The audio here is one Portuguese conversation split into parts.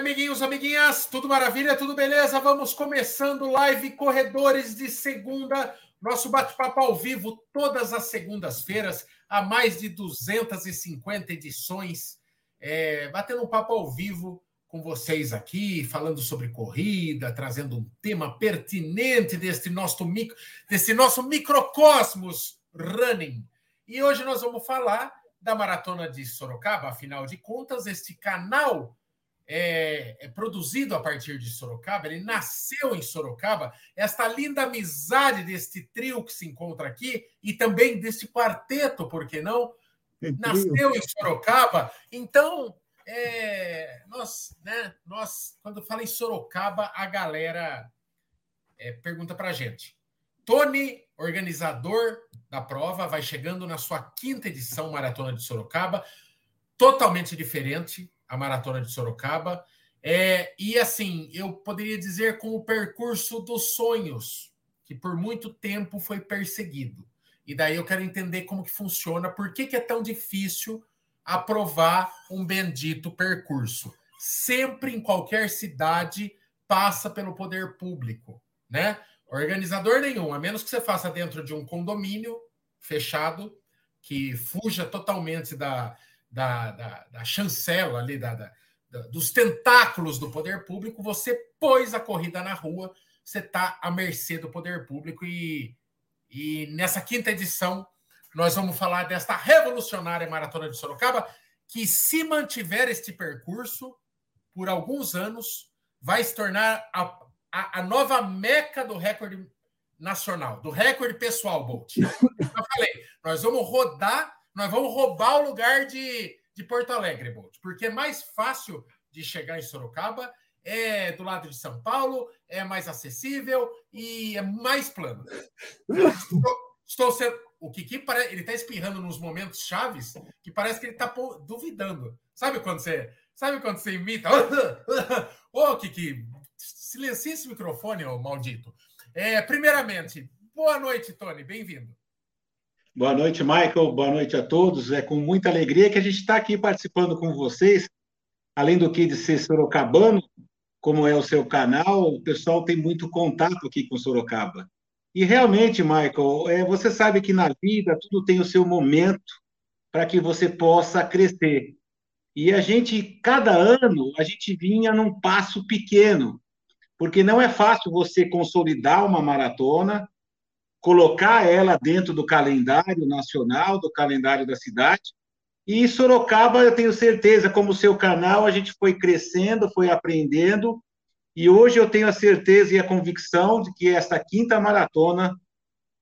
amiguinhos, amiguinhas? Tudo maravilha, tudo beleza? Vamos começando live Corredores de Segunda, nosso bate-papo ao vivo todas as segundas-feiras, há mais de 250 edições, é, batendo um papo ao vivo com vocês aqui, falando sobre corrida, trazendo um tema pertinente deste nosso, micro, desse nosso microcosmos running. E hoje nós vamos falar da Maratona de Sorocaba, afinal de contas, este canal é, é, produzido a partir de Sorocaba, ele nasceu em Sorocaba. Esta linda amizade deste trio que se encontra aqui e também deste quarteto, por que não? Nasceu em Sorocaba. Então, é, nós, né, nós, quando fala em Sorocaba, a galera é, pergunta para a gente. Tony, organizador da prova, vai chegando na sua quinta edição Maratona de Sorocaba, totalmente diferente a Maratona de Sorocaba. É, e assim, eu poderia dizer com o percurso dos sonhos, que por muito tempo foi perseguido. E daí eu quero entender como que funciona, por que, que é tão difícil aprovar um bendito percurso. Sempre em qualquer cidade passa pelo poder público, né? Organizador nenhum, a menos que você faça dentro de um condomínio fechado, que fuja totalmente da, da, da, da chancela ali, da, da, dos tentáculos do poder público, você pôs a corrida na rua, você está à mercê do poder público. E, e nessa quinta edição, nós vamos falar desta revolucionária Maratona de Sorocaba, que, se mantiver este percurso por alguns anos, vai se tornar a, a, a nova meca do recorde nacional, do recorde pessoal, Bolt. Eu falei, nós vamos rodar nós vamos roubar o lugar de, de Porto Alegre, Bolt, porque é mais fácil de chegar em Sorocaba, é do lado de São Paulo, é mais acessível e é mais plano. Estou, estou sendo. O Kiki ele está espirrando nos momentos chaves que parece que ele está duvidando. Sabe quando você, sabe quando você imita? Ô, oh, Kiki, silencie esse microfone, ô maldito. É, primeiramente, boa noite, Tony, bem-vindo. Boa noite, Michael. Boa noite a todos. É com muita alegria que a gente está aqui participando com vocês. Além do que de ser sorocabano, como é o seu canal, o pessoal tem muito contato aqui com Sorocaba. E realmente, Michael, é, você sabe que na vida tudo tem o seu momento para que você possa crescer. E a gente, cada ano, a gente vinha num passo pequeno, porque não é fácil você consolidar uma maratona, colocar ela dentro do calendário nacional, do calendário da cidade. E Sorocaba, eu tenho certeza, como seu canal, a gente foi crescendo, foi aprendendo, e hoje eu tenho a certeza e a convicção de que esta quinta maratona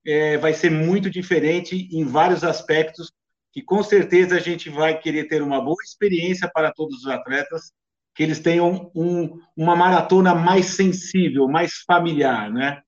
é, vai ser muito diferente em vários aspectos, que com certeza a gente vai querer ter uma boa experiência para todos os atletas, que eles tenham um, uma maratona mais sensível, mais familiar, né?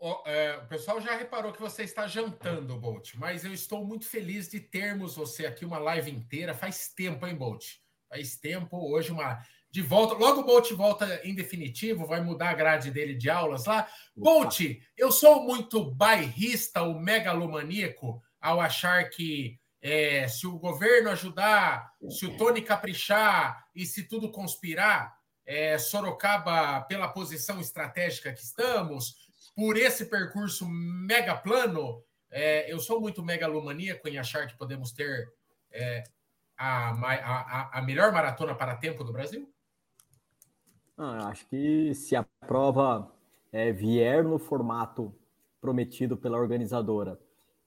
O, é, o, pessoal já reparou que você está jantando, Bolt, mas eu estou muito feliz de termos você aqui uma live inteira. Faz tempo, hein, Bolt? Faz tempo. Hoje, uma de volta. Logo o Bolt volta em definitivo, vai mudar a grade dele de aulas lá. Bolt, eu sou muito bairrista, o megalomaníaco, ao achar que é, se o governo ajudar, se o Tony caprichar e se tudo conspirar, é, Sorocaba, pela posição estratégica que estamos, por esse percurso mega plano, é, eu sou muito megalomaníaco em achar que podemos ter é, a, a, a, melhor maratona para tempo do Brasil? Ah, acho que se a prova é, vier no formato prometido pela organizadora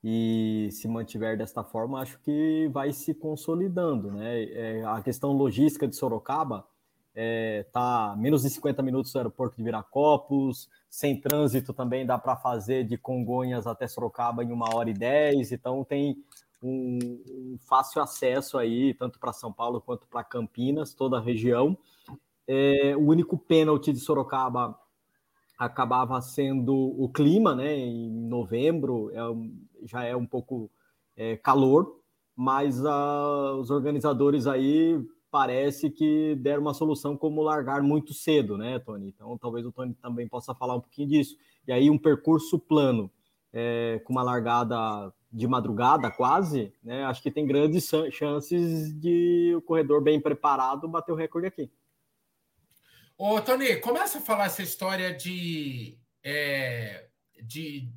e se mantiver desta forma, acho que vai se consolidando. Né? É, a questão logística de Sorocaba é, tá menos de 50 minutos do aeroporto de Viracopos, sem trânsito também dá para fazer de Congonhas até Sorocaba em uma hora e dez, então tem um, um fácil acesso aí, tanto para São Paulo quanto para Campinas, toda a região. É, o único pênalti de Sorocaba acabava sendo o clima, né? Em novembro é, já é um pouco é, calor, mas a, os organizadores aí parece que deram uma solução como largar muito cedo, né, Tony? Então, talvez o Tony também possa falar um pouquinho disso. E aí, um percurso plano, é, com uma largada de madrugada quase, né? Acho que tem grandes chances de o corredor bem preparado bater o recorde aqui. Ô, Tony, começa a falar essa história de, é, de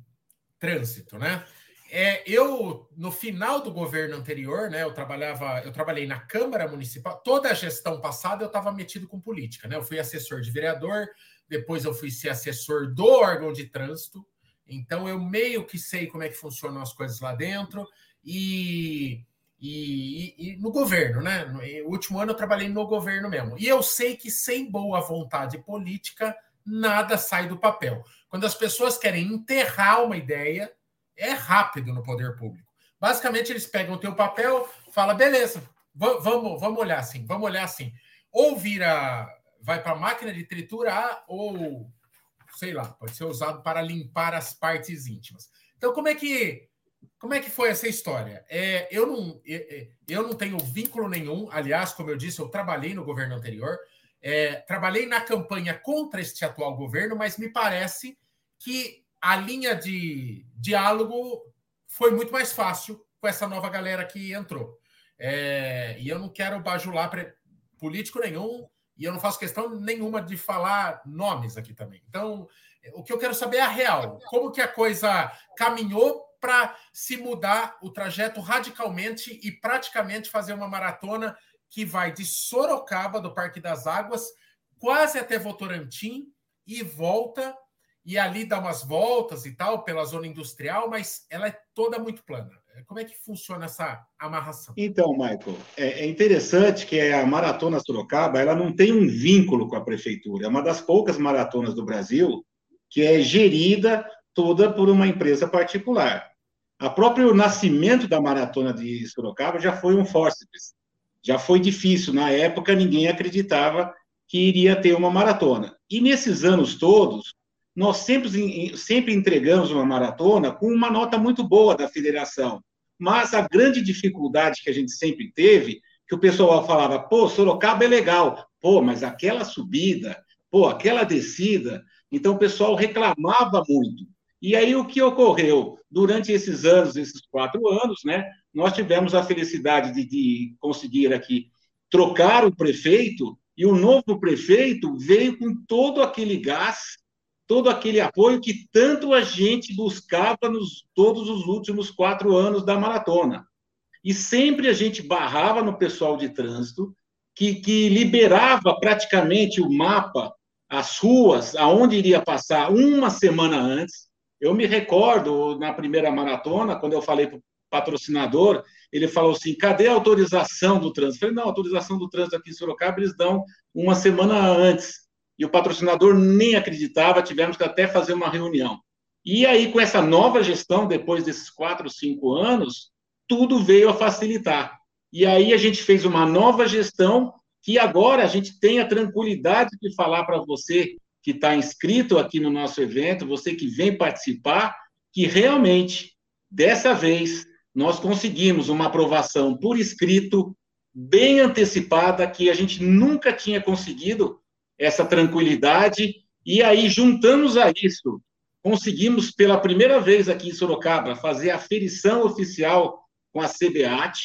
trânsito, né? É, eu, no final do governo anterior, né, eu trabalhava, eu trabalhei na Câmara Municipal, toda a gestão passada eu estava metido com política, né? Eu fui assessor de vereador, depois eu fui ser assessor do órgão de trânsito, então eu meio que sei como é que funcionam as coisas lá dentro, e, e, e, no governo, né? No último ano eu trabalhei no governo mesmo. E eu sei que sem boa vontade política, nada sai do papel. Quando as pessoas querem enterrar uma ideia, é rápido no poder público. Basicamente, eles pegam o teu papel, fala, beleza, vamos, vamos olhar assim, vamos olhar assim. Ou vira, vai para a máquina de triturar, ou sei lá, pode ser usado para limpar as partes íntimas. Então, como é que como é que foi essa história? É, eu, não, eu não tenho vínculo nenhum, aliás, como eu disse, eu trabalhei no governo anterior, é, trabalhei na campanha contra este atual governo, mas me parece que a linha de diálogo foi muito mais fácil com essa nova galera que entrou. É, e eu não quero bajular político nenhum, e eu não faço questão nenhuma de falar nomes aqui também. Então, o que eu quero saber é a real. Como que a coisa caminhou para se mudar o trajeto radicalmente e praticamente fazer uma maratona que vai de Sorocaba, do Parque das Águas, quase até Votorantim e volta e ali dá umas voltas e tal pela zona industrial, mas ela é toda muito plana. Como é que funciona essa amarração? Então, Michael, é, é interessante que a Maratona Sorocaba ela não tem um vínculo com a prefeitura. É uma das poucas maratonas do Brasil que é gerida toda por uma empresa particular. A próprio nascimento da Maratona de Sorocaba já foi um fórceps. Já foi difícil. Na época, ninguém acreditava que iria ter uma maratona. E nesses anos todos, nós sempre, sempre entregamos uma maratona com uma nota muito boa da federação. Mas a grande dificuldade que a gente sempre teve, que o pessoal falava, pô, Sorocaba é legal, pô, mas aquela subida, pô, aquela descida. Então o pessoal reclamava muito. E aí o que ocorreu? Durante esses anos, esses quatro anos, né, nós tivemos a felicidade de, de conseguir aqui trocar o prefeito, e o novo prefeito veio com todo aquele gás todo aquele apoio que tanto a gente buscava nos todos os últimos quatro anos da maratona. E sempre a gente barrava no pessoal de trânsito, que, que liberava praticamente o mapa, as ruas, aonde iria passar uma semana antes. Eu me recordo, na primeira maratona, quando eu falei para o patrocinador, ele falou assim: cadê a autorização do trânsito? Eu falei: não, a autorização do trânsito aqui em Sorocaba eles dão uma semana antes e o patrocinador nem acreditava, tivemos que até fazer uma reunião. E aí, com essa nova gestão, depois desses quatro, cinco anos, tudo veio a facilitar. E aí a gente fez uma nova gestão que agora a gente tem a tranquilidade de falar para você que está inscrito aqui no nosso evento, você que vem participar, que realmente, dessa vez, nós conseguimos uma aprovação por escrito, bem antecipada, que a gente nunca tinha conseguido essa tranquilidade, e aí juntamos a isso, conseguimos pela primeira vez aqui em Sorocaba fazer a ferição oficial com a CBAT,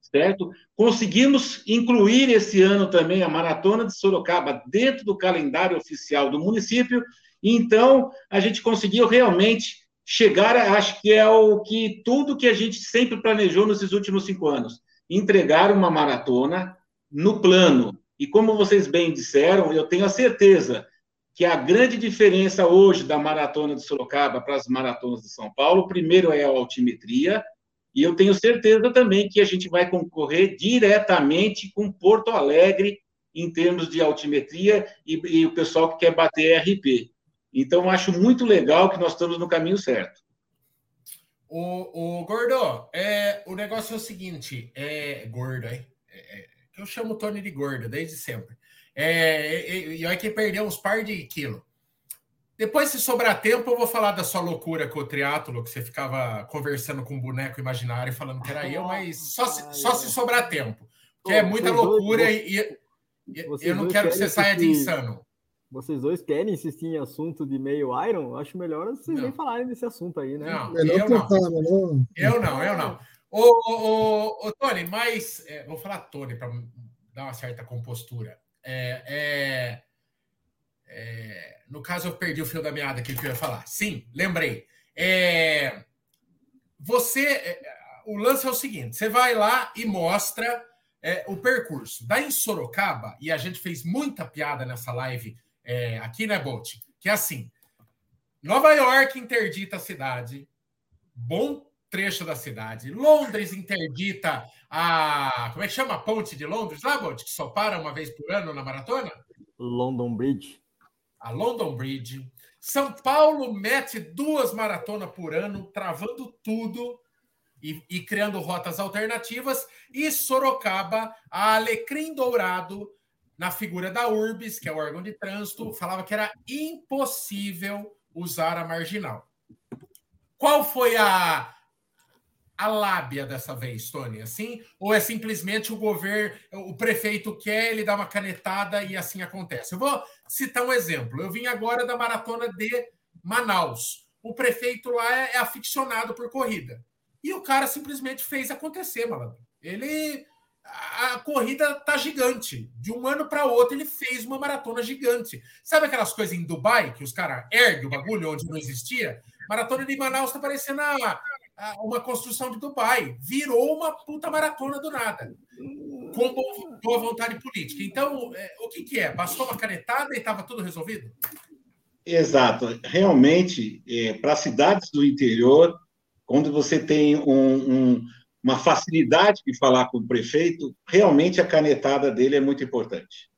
certo? Conseguimos incluir esse ano também a Maratona de Sorocaba dentro do calendário oficial do município, então a gente conseguiu realmente chegar, acho que é o que tudo que a gente sempre planejou nesses últimos cinco anos, entregar uma maratona no plano, e como vocês bem disseram, eu tenho a certeza que a grande diferença hoje da maratona de Sorocaba para as maratonas de São Paulo, primeiro é a altimetria, e eu tenho certeza também que a gente vai concorrer diretamente com Porto Alegre em termos de altimetria e, e o pessoal que quer bater RP. Então, acho muito legal que nós estamos no caminho certo. O, o Gordo, é, o negócio é o seguinte, é gordo, é, é eu chamo o Tony de gordo desde sempre. É, e, olha que perdeu uns par de quilos. Depois, se sobrar tempo, eu vou falar da sua loucura com o triatlo, que você ficava conversando com um boneco imaginário falando que era eu, mas só se, só se sobrar tempo. Que é muita loucura e, e eu não quero que você saia de insano. vocês dois querem insistir em assunto de meio Iron, acho melhor vocês nem falarem desse assunto aí, né? Não, eu, não. eu não, eu não. Ô, ô, ô, Tony, mas é, vou falar Tony para dar uma certa compostura. É, é, é, no caso, eu perdi o fio da meada que eu ia falar. Sim, lembrei. É, você, é, o lance é o seguinte: você vai lá e mostra o percurso. Daí em Sorocaba, e a gente fez muita piada nessa live aqui, né, Bolt? Que é assim: Nova York interdita a cidade, bom trecho da cidade. Londres interdita a. Como é que chama a ponte de Londres lá, Bolt? Que só para uma vez por ano na maratona? London Bridge. A London Bridge. São Paulo mete duas maratonas por ano, travando tudo e, e criando rotas alternativas. E Sorocaba, a Alecrim Dourado, na figura da URBS, que é o órgão de trânsito, falava que era impossível usar a marginal. Qual foi a, a lábia dessa vez, Tony? Assim? Ou é simplesmente o governo, o prefeito quer, ele dá uma canetada e assim acontece? Eu vou citar um exemplo. Eu vim agora da maratona de Manaus. O prefeito lá é, é aficionado por corrida. E o cara simplesmente fez acontecer, malandro. Ele a corrida tá gigante. De um ano para outro, ele fez uma maratona gigante. Sabe aquelas coisas em Dubai, que os caras erguem o bagulho onde não existia? Maratona de Manaus tá parecendo a, uma construção de Dubai. Virou uma puta maratona do nada. Com boa vontade política. Então, é, o que, que é? Bastou uma canetada e estava tudo resolvido? Exato. Realmente, é, para cidades do interior, quando você tem um, um uma facilidade de falar com o prefeito, realmente a canetada dele é muito importante.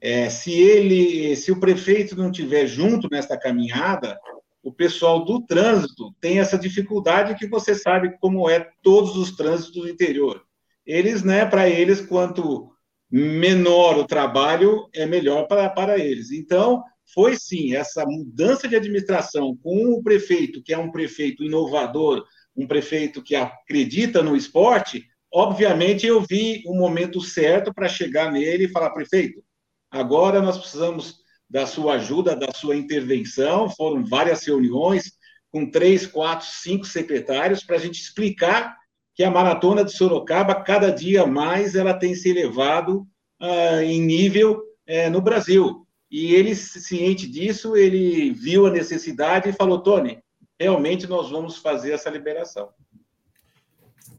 É, se ele, se o prefeito não tiver junto nessa caminhada, o pessoal do trânsito tem essa dificuldade que você sabe como é todos os trânsitos do interior. Eles, né, para eles, quanto menor o trabalho, é melhor para, para eles. Então, foi sim essa mudança de administração com o prefeito, que é um prefeito inovador, um prefeito que acredita no esporte, obviamente eu vi o momento certo para chegar nele e falar, prefeito, agora nós precisamos da sua ajuda, da sua intervenção. Foram várias reuniões com três, quatro, cinco secretários para a gente explicar que a maratona de Sorocaba, cada dia mais, ela tem se elevado uh, em nível uh, no Brasil. E ele, ciente disso, ele viu a necessidade e falou, Tony, realmente nós vamos fazer essa liberação.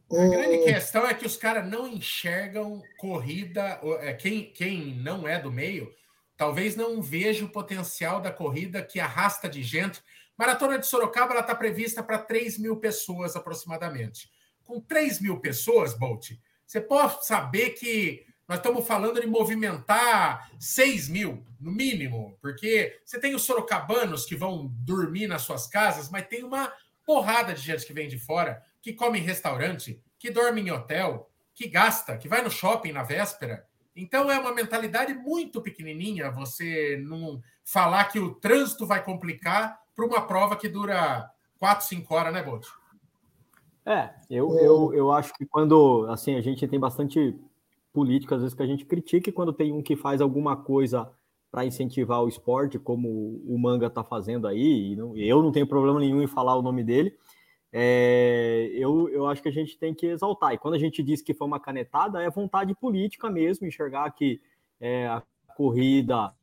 A grande questão é que os caras não enxergam corrida. É, quem, quem não é do meio, talvez não veja o potencial da corrida que arrasta de gente. Maratona de Sorocaba está prevista para 3 mil pessoas aproximadamente. Com 3 mil pessoas, Bolt, você pode saber que nós estamos falando de movimentar 6 mil, no mínimo, porque você tem os sorocabanos que vão dormir nas suas casas, mas tem uma porrada de gente que vem de fora, que come em restaurante, que dorme em hotel, que gasta, que vai no shopping na véspera. Então é uma mentalidade muito pequenininha você não falar que o trânsito vai complicar para uma prova que dura 4, 5 horas, né, Bolt? É, eu, eu, eu acho que quando assim a gente tem bastante político, às vezes, que a gente critica, e quando tem um que faz alguma coisa para incentivar o esporte, como o Manga está fazendo aí, e não, eu não tenho problema nenhum em falar o nome dele, é, eu, eu acho que a gente tem que exaltar. E quando a gente diz que foi uma canetada, é vontade política mesmo, enxergar que é, a corrida,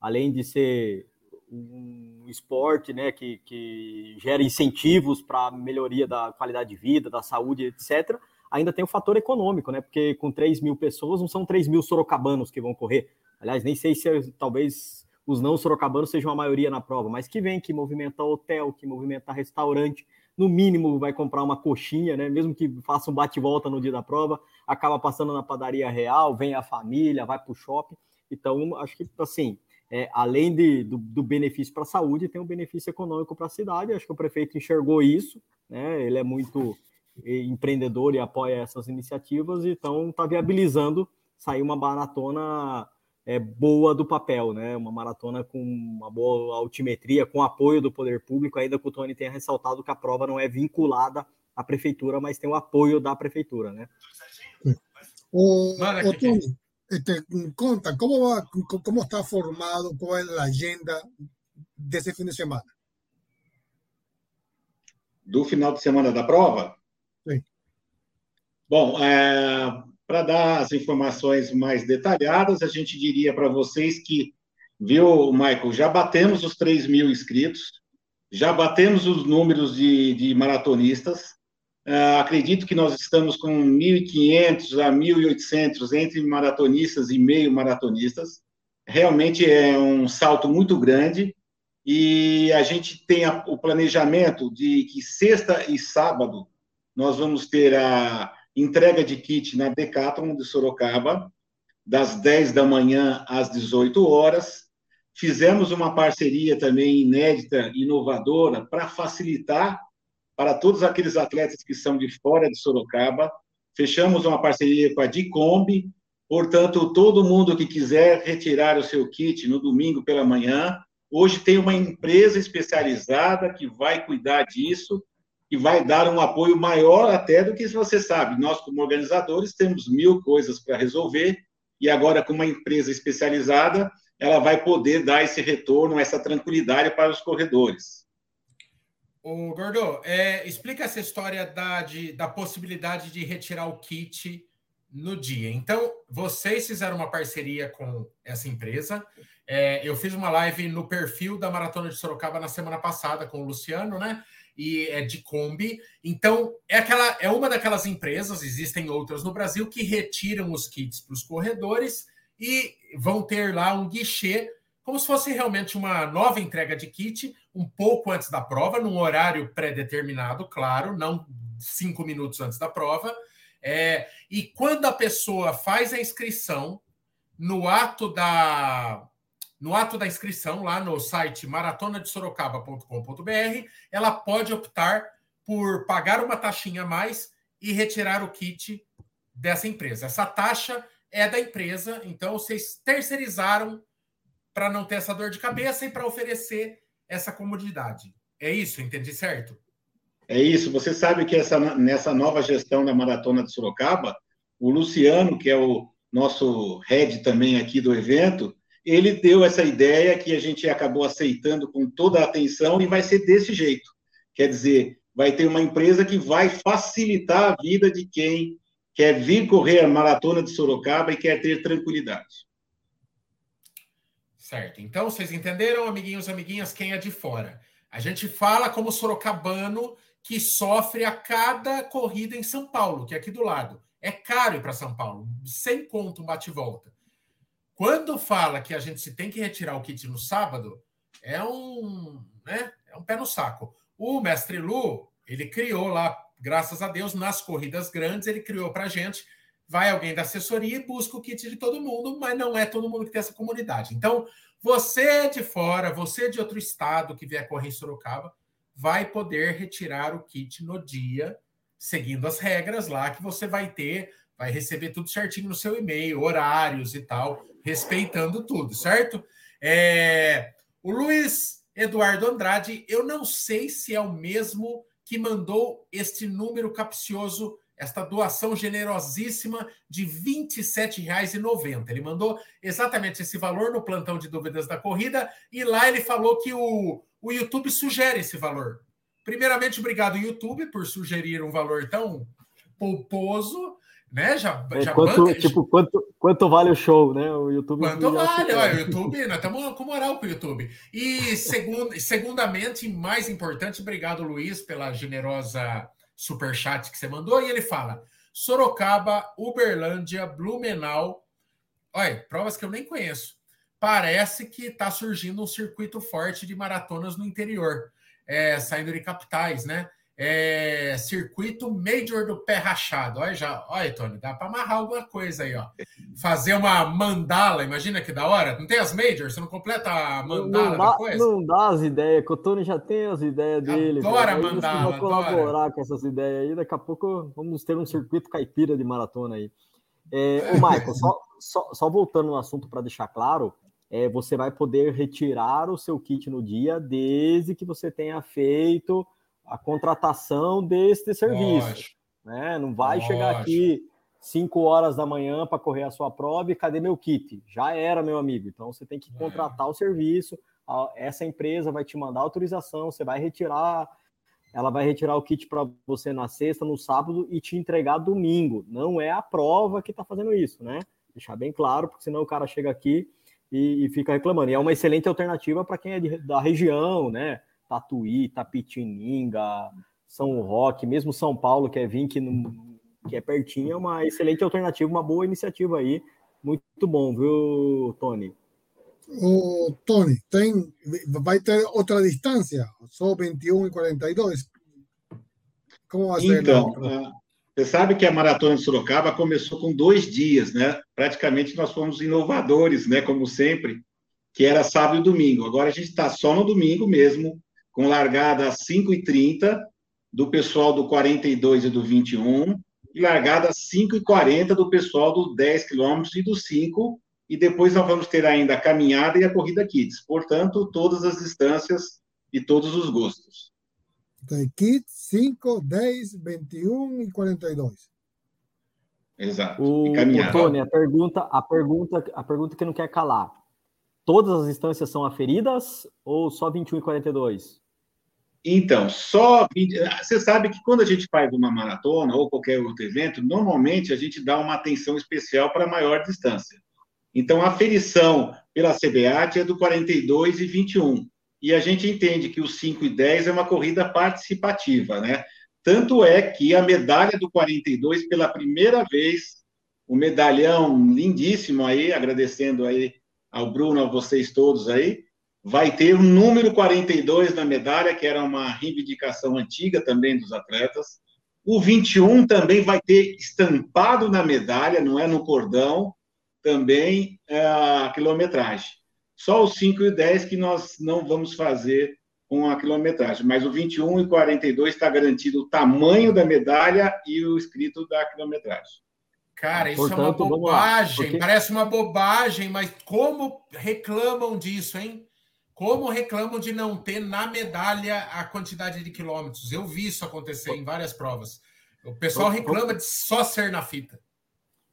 além de ser um esporte né, que, que gera incentivos para a melhoria da qualidade de vida, da saúde, etc., ainda tem o fator econômico, né? Porque com 3 mil pessoas, não são 3 mil sorocabanos que vão correr. Aliás, nem sei se talvez os não sorocabanos sejam a maioria na prova, mas que vem, que movimenta hotel, que movimenta restaurante, no mínimo vai comprar uma coxinha, né? Mesmo que faça um bate-volta no dia da prova, acaba passando na padaria real, vem a família, vai para o shopping. Então, acho que assim, é, além de, do, do benefício para a saúde, tem um benefício econômico para a cidade. Acho que o prefeito enxergou isso, né? Ele é muito empreendedor e apoia essas iniciativas, então está viabilizando sair uma maratona é, boa do papel, né? Uma maratona com uma boa altimetria, com apoio do poder público, ainda que o Tony tenha ressaltado que a prova não é vinculada à prefeitura, mas tem o apoio da prefeitura, né? O, o Tony, este, conta, ¿cómo, va, ¿cómo está formado? ¿Cuál es la agenda de ese fin de semana? Do final de semana da prova? Sim. Bom, é, para dar as informações mais detalhadas, a gente diria para vocês que, viu, Michael, já batemos os 3 mil inscritos, já batemos os números de, de maratonistas, Uh, acredito que nós estamos com 1.500 a 1.800 entre maratonistas e meio maratonistas. Realmente é um salto muito grande e a gente tem a, o planejamento de que sexta e sábado nós vamos ter a entrega de kit na Decathlon de Sorocaba, das 10 da manhã às 18 horas. Fizemos uma parceria também inédita, inovadora, para facilitar para todos aqueles atletas que são de fora de Sorocaba. Fechamos uma parceria com a Dicombi, portanto, todo mundo que quiser retirar o seu kit no domingo pela manhã, hoje tem uma empresa especializada que vai cuidar disso e vai dar um apoio maior até do que você sabe. Nós, como organizadores, temos mil coisas para resolver e agora, com uma empresa especializada, ela vai poder dar esse retorno, essa tranquilidade para os corredores. O Gordo, é, explica essa história da, de, da possibilidade de retirar o kit no dia. Então, vocês fizeram uma parceria com essa empresa. É, eu fiz uma live no perfil da Maratona de Sorocaba na semana passada com o Luciano, né? E é de Kombi. Então, é, aquela, é uma daquelas empresas, existem outras no Brasil, que retiram os kits para os corredores e vão ter lá um guichê como se fosse realmente uma nova entrega de kit, um pouco antes da prova, num horário pré-determinado, claro, não cinco minutos antes da prova. É, e quando a pessoa faz a inscrição, no ato da no ato da inscrição, lá no site maratonadesorocaba.com.br, ela pode optar por pagar uma taxinha a mais e retirar o kit dessa empresa. Essa taxa é da empresa, então vocês terceirizaram para não ter essa dor de cabeça e para oferecer essa comodidade. É isso, entendi certo? É isso. Você sabe que essa, nessa nova gestão da Maratona de Sorocaba, o Luciano, que é o nosso head também aqui do evento, ele deu essa ideia que a gente acabou aceitando com toda a atenção e vai ser desse jeito. Quer dizer, vai ter uma empresa que vai facilitar a vida de quem quer vir correr a maratona de Sorocaba e quer ter tranquilidade. Certo. Então, vocês entenderam, amiguinhos, amiguinhas, quem é de fora? A gente fala como sorocabano que sofre a cada corrida em São Paulo, que é aqui do lado. É caro ir para São Paulo, sem conto bate-volta. Quando fala que a gente se tem que retirar o kit no sábado, é um, né, é um pé no saco. O mestre Lu, ele criou lá, graças a Deus, nas corridas grandes, ele criou para a gente vai alguém da assessoria e busca o kit de todo mundo, mas não é todo mundo que tem essa comunidade. Então, você de fora, você de outro estado que vier correr em Sorocaba, vai poder retirar o kit no dia, seguindo as regras lá que você vai ter, vai receber tudo certinho no seu e-mail, horários e tal, respeitando tudo, certo? É... O Luiz Eduardo Andrade, eu não sei se é o mesmo que mandou este número capcioso esta doação generosíssima de R$ 27,90. Ele mandou exatamente esse valor no plantão de dúvidas da corrida e lá ele falou que o, o YouTube sugere esse valor. Primeiramente, obrigado, YouTube, por sugerir um valor tão pomposo. Né? Já, é, já quanto, banca, tipo, quanto, quanto vale o show, né? O YouTube. Quanto vale? Olha, o YouTube, nós estamos com moral com o YouTube. E segundo, segundamente, mais importante, obrigado, Luiz, pela generosa superchat que você mandou, e ele fala: Sorocaba, Uberlândia, Blumenau. Olha, provas que eu nem conheço. Parece que está surgindo um circuito forte de maratonas no interior, é, saindo de capitais, né? É, circuito Major do pé rachado. Olha, já, olha, Tony, dá para amarrar alguma coisa aí, ó. Fazer uma mandala, imagina que da hora. Não tem as Majors? Você não completa a mandala não dá, coisa? Não dá as ideias, que o Tony já tem as ideias dele. Adora a mandala. Vai colaborar com essas ideias aí. Daqui a pouco vamos ter um circuito caipira de maratona aí. É, o Michael, só, só, só voltando no assunto para deixar claro, é, você vai poder retirar o seu kit no dia desde que você tenha feito a contratação deste serviço. Né? Não vai Lógico. chegar aqui 5 horas da manhã para correr a sua prova e cadê meu kit? Já era, meu amigo. Então você tem que é. contratar o serviço, essa empresa vai te mandar autorização, você vai retirar, ela vai retirar o kit para você na sexta, no sábado e te entregar domingo. Não é a prova que está fazendo isso, né? Deixar bem claro, porque senão o cara chega aqui e, e fica reclamando. E é uma excelente alternativa para quem é de, da região, né? Tatuí, Tapitininga, São Roque, mesmo São Paulo, que é vir que não que é pertinho, é uma excelente alternativa, uma boa iniciativa aí. Muito bom, viu, Tony? O Tony, tem, vai ter outra distância, só 21 e 42. Como vai ser? Então, uh, você sabe que a Maratona de Sorocaba começou com dois dias, né? Praticamente nós fomos inovadores, né? Como sempre, que era sábado e domingo. Agora a gente está só no domingo mesmo, com largada às 5h30 do pessoal do 42 e do 21, e largada às 5h40 do pessoal do 10 quilômetros e do 5, e depois nós vamos ter ainda a caminhada e a corrida kids. Portanto, todas as distâncias e todos os gostos. Então, kids 5, 10, 21 e 42. Exato. O, o Tony, a pergunta, a pergunta, a pergunta que não quer calar. Todas as instâncias são aferidas ou só 21 e 42? Então, só. Você sabe que quando a gente faz uma maratona ou qualquer outro evento, normalmente a gente dá uma atenção especial para maior distância. Então, a aferição pela CBAT é do 42 e 21. E a gente entende que o 5 e 10 é uma corrida participativa, né? Tanto é que a medalha do 42, pela primeira vez, o medalhão lindíssimo aí, agradecendo aí ao Bruno, a vocês todos aí, vai ter o número 42 na medalha, que era uma reivindicação antiga também dos atletas. O 21 também vai ter estampado na medalha, não é no cordão, também é a quilometragem. Só os 5 e 10 que nós não vamos fazer com a quilometragem, mas o 21 e 42 está garantido o tamanho da medalha e o escrito da quilometragem. Cara, isso Portanto, é uma bobagem, porque... parece uma bobagem, mas como reclamam disso, hein? Como reclamam de não ter na medalha a quantidade de quilômetros? Eu vi isso acontecer em várias provas. O pessoal reclama de só ser na fita.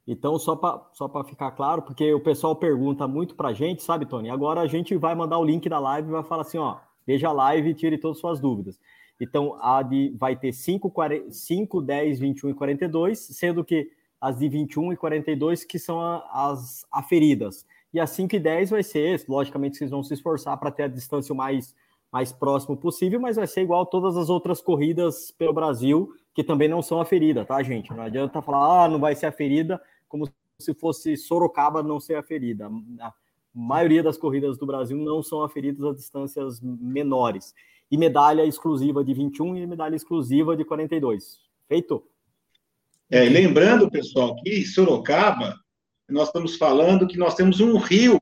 Então, só para só ficar claro, porque o pessoal pergunta muito para a gente, sabe, Tony? Agora a gente vai mandar o link da live e vai falar assim: ó, veja a live e tire todas as suas dúvidas. Então, a de vai ter 5, 40, 5, 10, 21 e 42, sendo que as de 21 e 42 que são as aferidas. E a 5 e 10 vai ser, logicamente, vocês vão se esforçar para ter a distância o mais, mais próximo possível, mas vai ser igual todas as outras corridas pelo Brasil, que também não são aferida, tá, gente? Não adianta falar, ah, não vai ser aferida, como se fosse Sorocaba não ser aferida. A maioria das corridas do Brasil não são aferidas a distâncias menores. E medalha exclusiva de 21 e medalha exclusiva de 42. Feito? É, lembrando, pessoal, que Sorocaba nós estamos falando que nós temos um rio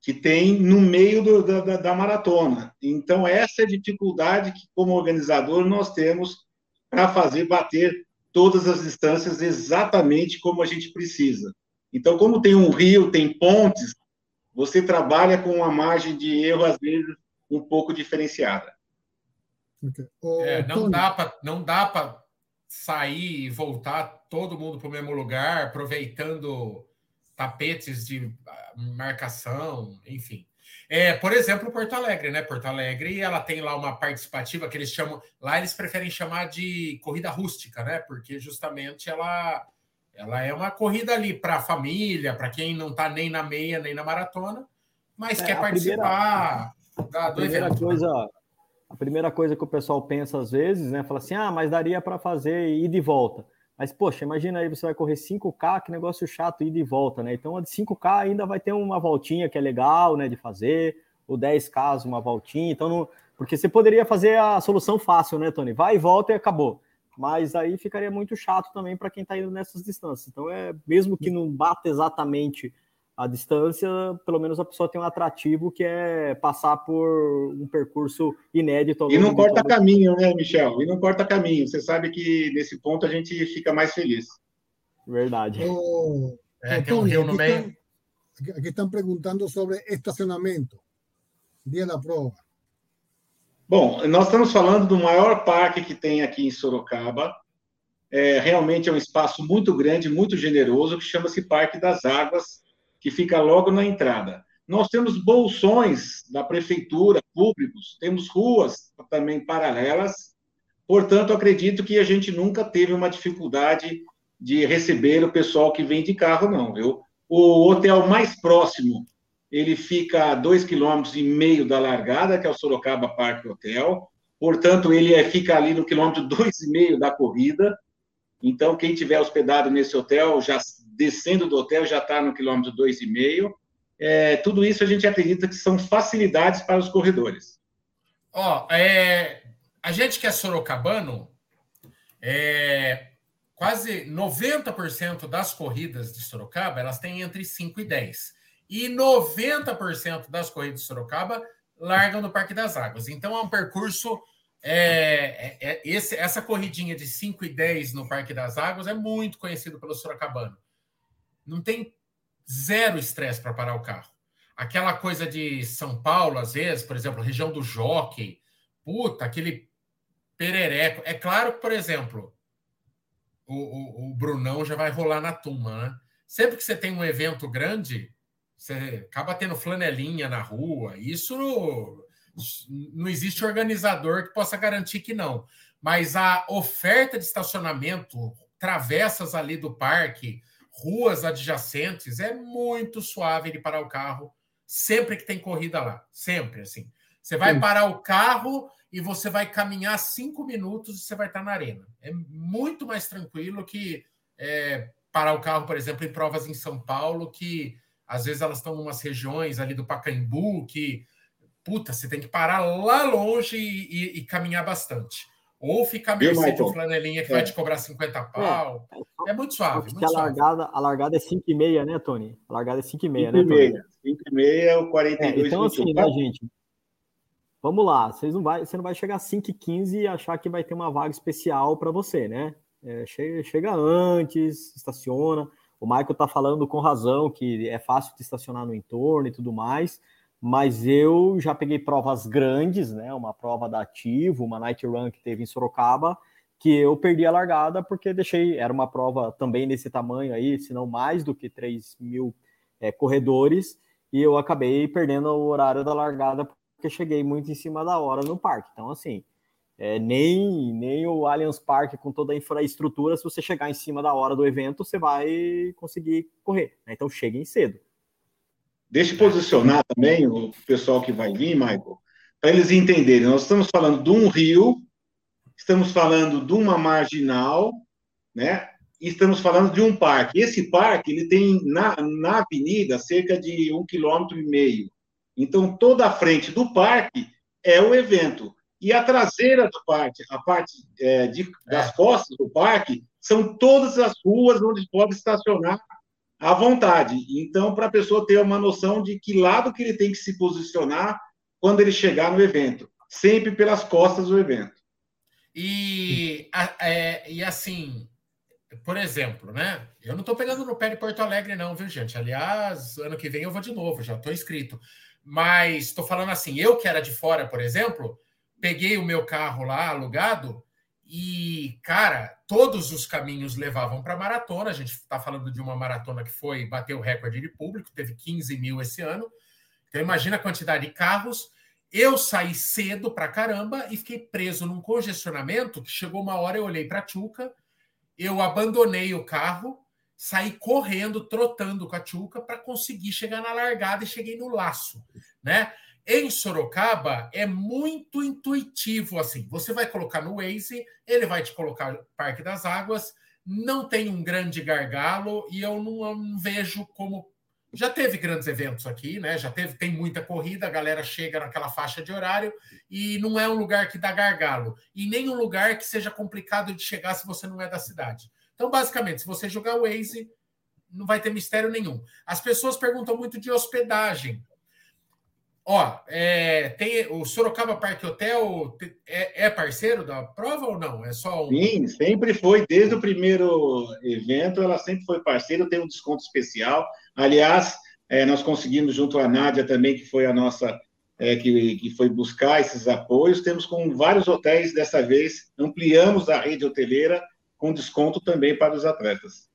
que tem no meio do, da, da, maratona. Então, essa é a dificuldade que, como organizador, nós temos para fazer bater todas as distâncias exatamente como a gente precisa. Então, como tem um rio, tem pontes, você trabalha com uma margem de erro, às vezes, um pouco diferenciada. Okay. Oh, é, não, dá pra, não dá para sair e voltar todo mundo para o mesmo lugar, aproveitando tapetes de ah, marcação, enfim. É, por exemplo, Porto Alegre, né? Porto Alegre, ela tem lá uma participativa que eles chamam, lá eles preferem chamar de corrida rústica, né? Porque justamente ela ela é uma corrida ali para a família, para quem não está nem na meia nem na maratona, mas é, quer participar primeira, da, do a primeira evento. Né? A primeira coisa que o pessoal pensa às vezes, né? Fala assim: ah, mas daria para fazer e volta. Mas, poxa, imagina aí, você vai correr 5K, que negócio chato, ida e volta, né? Então, a de 5K ainda vai ter uma voltinha que é legal, né, de fazer, o 10K, uma voltinha. Então, não... porque você poderia fazer a solução fácil, né, Tony? Vai e volta e acabou. Mas aí ficaria muito chato também para quem está indo nessas distâncias. Então, é mesmo que não bata exatamente a distância, pelo menos a pessoa tem um atrativo que é passar por um percurso inédito. E não corta todo... caminho, né, Michel? E não corta caminho. Você sabe que nesse ponto a gente fica mais feliz. Verdade. Oh, é, tem um rio no meio. Estão, aqui estão perguntando sobre estacionamento, dia da prova. Bom, nós estamos falando do maior parque que tem aqui em Sorocaba. é, realmente é um espaço muito grande, muito generoso, que chama-se Parque das Águas, que fica logo na entrada. Nós temos bolsões da prefeitura, públicos, temos ruas também paralelas, portanto, acredito que a gente nunca teve uma dificuldade de receber o pessoal que vem de carro, não, viu? O hotel mais próximo, ele fica a dois quilômetros e meio da largada, que é o Sorocaba Parque Hotel, portanto, ele é, fica ali no quilômetro dois e meio da corrida, então, quem tiver hospedado nesse hotel, já descendo do hotel, já está no quilômetro dois e meio, é, tudo isso a gente acredita que são facilidades para os corredores. Ó, é, a gente que é sorocabano, é, quase 90% das corridas de Sorocaba, elas têm entre 5 e 10. E 90% das corridas de Sorocaba largam no Parque das Águas. Então é um percurso. É, é, é esse, essa corridinha de 5 e 10 no Parque das Águas é muito conhecido pelo Sorocabano. Não tem zero estresse para parar o carro. Aquela coisa de São Paulo, às vezes, por exemplo, região do Jockey, puta, aquele perereco. É claro que, por exemplo, o, o, o Brunão já vai rolar na turma, né? Sempre que você tem um evento grande, você acaba tendo flanelinha na rua. Isso não existe organizador que possa garantir que não. Mas a oferta de estacionamento, travessas ali do parque, ruas adjacentes, é muito suave ele parar o carro sempre que tem corrida lá. Sempre, assim. Você vai Sim. parar o carro e você vai caminhar cinco minutos e você vai estar na arena. É muito mais tranquilo que é, parar o carro, por exemplo, em provas em São Paulo, que às vezes elas estão em umas regiões ali do Pacaembu, que, puta, você tem que parar lá longe e, e, e caminhar bastante. Ou ficar meio de flanelinha que é. vai te cobrar 50 pau. É, é muito suave. Muito a, largada, a largada é 5,5, né, Tony? A largada é 5,5, né, Tony? 5,5 é o 42 é, Então, assim, né, gente? Vamos lá, vocês não vai, você não vai chegar às 5h15 e achar que vai ter uma vaga especial para você, né? É, chega, chega antes, estaciona. O Michael está falando com razão que é fácil de estacionar no entorno e tudo mais mas eu já peguei provas grandes, né? Uma prova da Ativo, uma night run que teve em Sorocaba, que eu perdi a largada porque deixei, era uma prova também nesse tamanho aí, se não mais do que 3 mil é, corredores, e eu acabei perdendo o horário da largada porque cheguei muito em cima da hora no parque. Então, assim, é, nem, nem o Allianz Parque com toda a infraestrutura, se você chegar em cima da hora do evento, você vai conseguir correr. Né? Então, cheguem cedo. Deixa eu posicionar também o pessoal que vai vir, Michael, para eles entenderem. Nós estamos falando de um rio, estamos falando de uma marginal, né? E estamos falando de um parque. Esse parque ele tem na, na avenida cerca de um quilômetro e meio. Então toda a frente do parque é o evento e a traseira do parque, a parte é, de, das é. costas do parque, são todas as ruas onde pode estacionar à vontade. Então, para a pessoa ter uma noção de que lado que ele tem que se posicionar quando ele chegar no evento, sempre pelas costas do evento. E, é, e assim, por exemplo, né? Eu não estou pegando no pé de Porto Alegre, não, viu, gente? Aliás, ano que vem eu vou de novo, já estou inscrito. Mas estou falando assim, eu que era de fora, por exemplo, peguei o meu carro lá alugado e, cara, todos os caminhos levavam para maratona. A gente está falando de uma maratona que foi bateu o recorde de público, teve 15 mil esse ano. Então, imagina a quantidade de carros. Eu saí cedo para caramba e fiquei preso num congestionamento que chegou uma hora, eu olhei para a Tchuca, eu abandonei o carro, saí correndo, trotando com a Tchuca para conseguir chegar na largada e cheguei no laço, né? Em Sorocaba é muito intuitivo assim. Você vai colocar no Waze, ele vai te colocar Parque das Águas, não tem um grande gargalo e eu não, eu não vejo como já teve grandes eventos aqui, né? Já teve, tem muita corrida, a galera chega naquela faixa de horário e não é um lugar que dá gargalo e nem um lugar que seja complicado de chegar se você não é da cidade. Então, basicamente, se você jogar o Waze, não vai ter mistério nenhum. As pessoas perguntam muito de hospedagem. Ó, é, tem o Sorocaba Parque Hotel é, é, parceiro da prova ou não? É só um... Sim, sempre foi, desde o primeiro evento, ela sempre foi parceira, tem um desconto especial. Aliás, é, nós conseguimos, junto à Nádia também, que foi a nossa, é, que, que foi buscar esses apoios, temos com vários hotéis, dessa vez, ampliamos a rede hoteleira com desconto também para os atletas.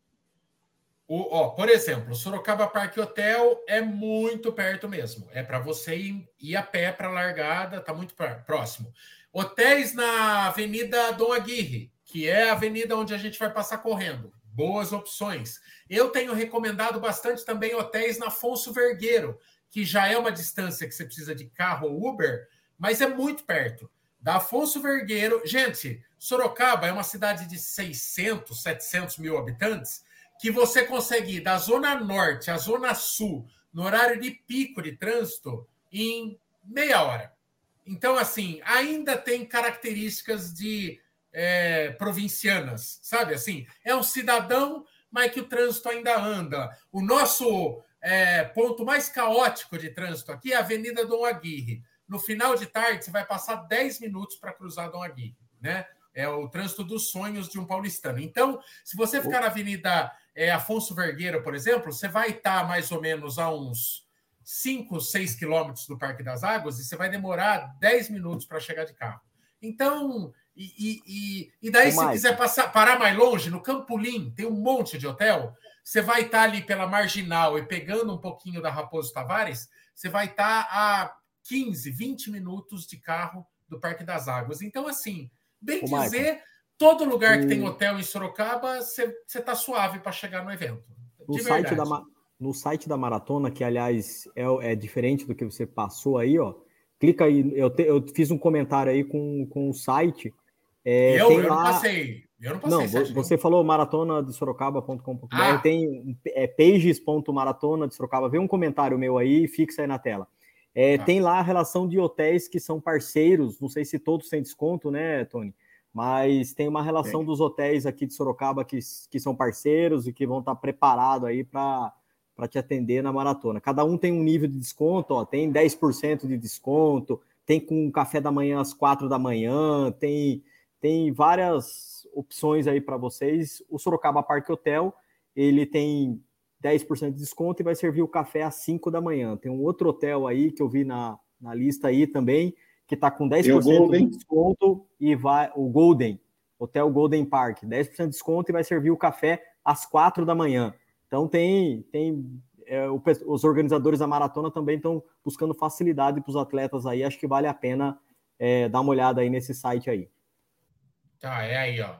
O, ó, por exemplo, Sorocaba Parque Hotel é muito perto mesmo. É para você ir, ir, a pé para a largada, está muito próximo. Hotéis na Avenida Dom Aguirre, que é a avenida onde a gente vai passar correndo. Boas opções. Eu tenho recomendado bastante também hotéis na Afonso Vergueiro, que já é uma distância que você precisa de carro ou Uber, mas é muito perto. Da Afonso Vergueiro. Gente, Sorocaba é uma cidade de 600, 700 mil habitantes que você consegue ir da Zona Norte à Zona Sul, no horário de pico de trânsito, em meia hora. Então, assim, ainda tem características de é, provincianas, sabe? Assim, é um cidadão, mas que o trânsito ainda anda. O nosso é, ponto mais caótico de trânsito aqui é a Avenida Dom Aguirre. No final de tarde, você vai passar 10 minutos para cruzar Dom Aguirre, né? É o trânsito dos sonhos de um paulistano. Então, se você ficar na Avenida é, Afonso Vergueira, por exemplo, você vai estar mais ou menos a uns 5, 6 quilômetros do Parque das Águas e você vai demorar 10 minutos para chegar de carro. Então, e, e, e daí, se quiser passar, parar mais longe, no Campolim tem um monte de hotel. Você vai estar ali pela marginal e pegando um pouquinho da Raposo Tavares, você vai estar a 15, 20 minutos de carro do Parque das Águas. Então, assim, bem Ô, dizer, Todo lugar que tem hotel em Sorocaba, você está suave para chegar no evento. No site, da, no site da maratona, que aliás é, é, diferente do que você passou aí, ó. Clica aí, eu, te, eu fiz um comentário aí com, com o site. É, eu, eu lá... não passei. Eu não passei. Não, você não. falou maratona de sorocaba.com.br, ah. tem é, pages.maratona de Sorocaba. Vê um comentário meu aí, fixa aí na tela. É, ah. Tem lá a relação de hotéis que são parceiros, não sei se todos têm desconto, né, Tony? Mas tem uma relação é. dos hotéis aqui de Sorocaba que, que são parceiros e que vão estar preparados aí para te atender na maratona. Cada um tem um nível de desconto, ó, tem 10% de desconto, tem com café da manhã às 4 da manhã, tem, tem várias opções aí para vocês. O Sorocaba Parque Hotel, ele tem 10% de desconto e vai servir o café às 5 da manhã. Tem um outro hotel aí que eu vi na, na lista aí também, que está com 10% de desconto e vai o Golden, Hotel Golden Park, 10% de desconto e vai servir o café às quatro da manhã. Então tem tem é, o, os organizadores da maratona também estão buscando facilidade para os atletas aí. Acho que vale a pena é, dar uma olhada aí nesse site aí. Tá, é aí, ó.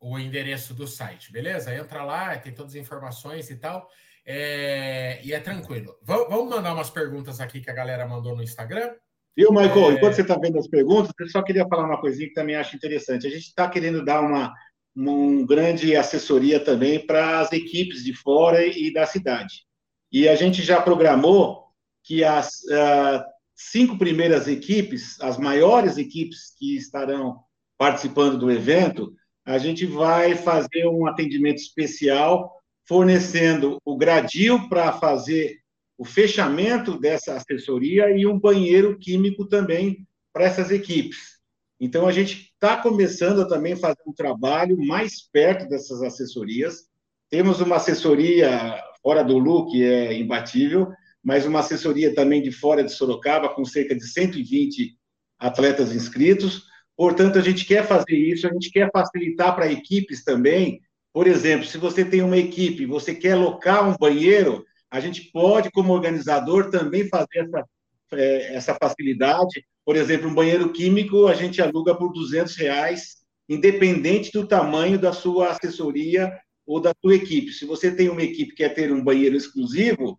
O endereço do site, beleza? Entra lá, tem todas as informações e tal. É, e é tranquilo. vamos mandar umas perguntas aqui que a galera mandou no Instagram. Viu, Michael? É... Enquanto você está vendo as perguntas, eu só queria falar uma coisinha que também acho interessante. A gente está querendo dar uma, uma grande assessoria também para as equipes de fora e da cidade. E a gente já programou que as uh, cinco primeiras equipes, as maiores equipes que estarão participando do evento, a gente vai fazer um atendimento especial, fornecendo o gradil para fazer o fechamento dessa assessoria e um banheiro químico também para essas equipes. Então, a gente está começando a também fazer um trabalho mais perto dessas assessorias. Temos uma assessoria fora do Lu, que é imbatível, mas uma assessoria também de fora de Sorocaba, com cerca de 120 atletas inscritos. Portanto, a gente quer fazer isso, a gente quer facilitar para equipes também. Por exemplo, se você tem uma equipe, você quer alocar um banheiro, a gente pode, como organizador, também fazer essa, é, essa facilidade. Por exemplo, um banheiro químico a gente aluga por 200 reais, independente do tamanho da sua assessoria ou da sua equipe. Se você tem uma equipe que quer ter um banheiro exclusivo,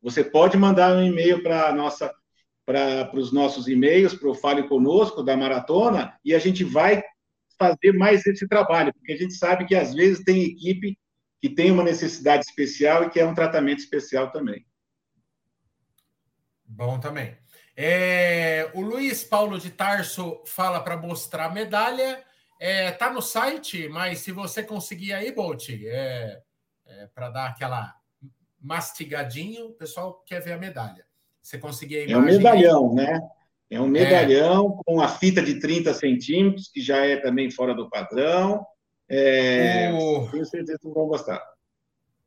você pode mandar um e-mail para nossa para os nossos e-mails, para o Fale Conosco, da Maratona, e a gente vai fazer mais esse trabalho, porque a gente sabe que às vezes tem equipe que tem uma necessidade especial e que é um tratamento especial também. Bom também. É, o Luiz Paulo de Tarso fala para mostrar a medalha. É, tá no site, mas se você conseguir aí, Bolt, é, é para dar aquela mastigadinho, o pessoal quer ver a medalha. Você conseguir a É um medalhão, aí? né? É um medalhão com a fita de 30 centímetros, que já é também fora do padrão. É, o... Tenho certeza que vão gostar.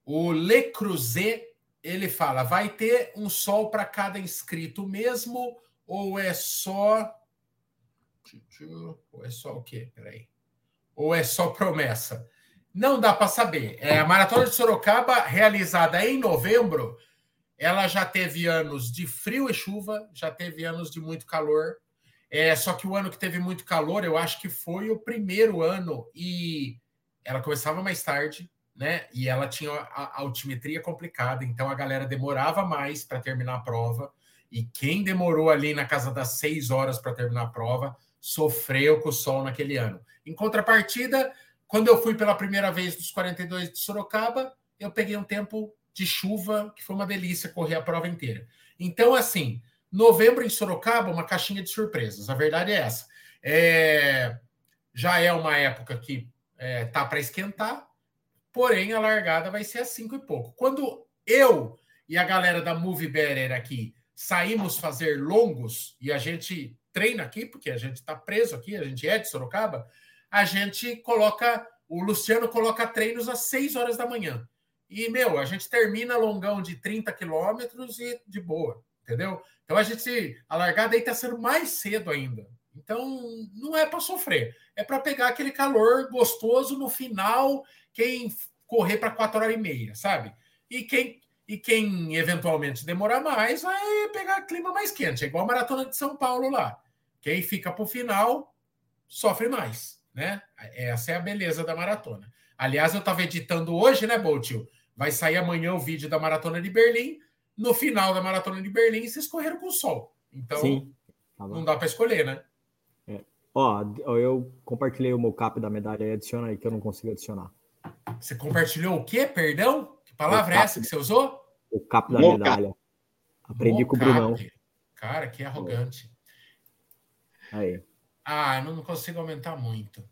O Le Creuset, ele fala: vai ter um sol para cada inscrito mesmo, ou é só. Ou é só o quê? Peraí. ou é só promessa? Não dá para saber. É, a Maratona de Sorocaba, realizada em novembro, ela já teve anos de frio e chuva, já teve anos de muito calor. É, só que o ano que teve muito calor, eu acho que foi o primeiro ano e ela começava mais tarde, né? E ela tinha a, a altimetria complicada, então a galera demorava mais para terminar a prova. E quem demorou ali na casa das seis horas para terminar a prova sofreu com o sol naquele ano. Em contrapartida, quando eu fui pela primeira vez dos 42 de Sorocaba, eu peguei um tempo de chuva que foi uma delícia correr a prova inteira. Então, assim, Novembro em Sorocaba, uma caixinha de surpresas. A verdade é essa. É, já é uma época que é, tá para esquentar, porém a largada vai ser às cinco e pouco. Quando eu e a galera da Movie Better aqui saímos fazer longos e a gente treina aqui, porque a gente está preso aqui, a gente é de Sorocaba, a gente coloca, o Luciano coloca treinos às 6 horas da manhã. E, meu, a gente termina longão de 30 quilômetros e de boa, entendeu? Então a gente, a largada aí está sendo mais cedo ainda. Então não é para sofrer, é para pegar aquele calor gostoso no final, quem correr para quatro horas e meia, sabe? E quem e quem eventualmente demorar mais vai pegar clima mais quente, é igual a maratona de São Paulo lá. Quem fica para o final sofre mais, né? Essa é a beleza da maratona. Aliás, eu estava editando hoje, né, Boltio? Vai sair amanhã o vídeo da maratona de Berlim no final da maratona de Berlim, vocês correram com o sol. Então, Sim, tá não dá para escolher, né? É. Ó, eu compartilhei o mocap da medalha aí, adiciona aí que eu não consigo adicionar. Você compartilhou o quê? Perdão? Que palavra é essa que você usou? O cap da medalha. Aprendi com o Brunão. Cara, que arrogante. Aí. Ah, não consigo aumentar muito.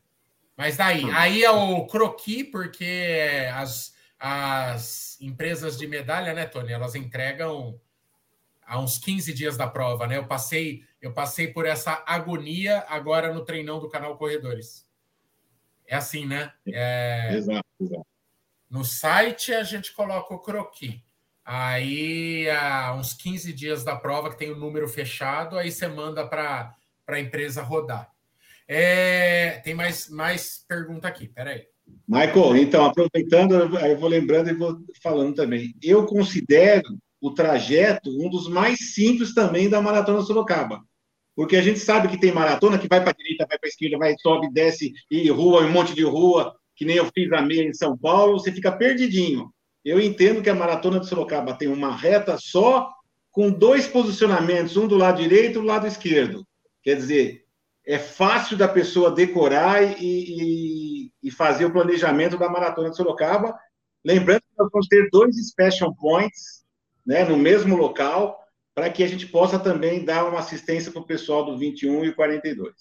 Mas daí, hum. aí é o croqui, porque as, as empresas de medalha, né, Tony? Elas entregam há uns 15 dias da prova, né? Eu passei, eu passei por essa agonia agora no treinão do canal Corredores. É assim, né? É... Exato, exato. No site a gente coloca o croqui. Aí, há uns 15 dias da prova, que tem o número fechado, aí você manda para a empresa rodar. É... Tem mais, mais pergunta aqui, peraí. Michael, então, aproveitando, eu vou lembrando e vou falando também. Eu considero o trajeto um dos mais simples também da Maratona Sorocaba. Porque a gente sabe que tem maratona que vai para a direita, vai para a esquerda, vai, sobe, desce, e rua, um monte de rua, que nem eu fiz a meia em São Paulo, você fica perdidinho. Eu entendo que a Maratona de Sorocaba tem uma reta só, com dois posicionamentos, um do lado direito e do lado esquerdo. Quer dizer, é fácil da pessoa decorar e, e, e, fazer o planejamento da Maratona de Sorocaba. Lembrando que nós vamos ter dois special points né, no mesmo local, para que a gente possa também dar uma assistência para o pessoal do 21 e 42.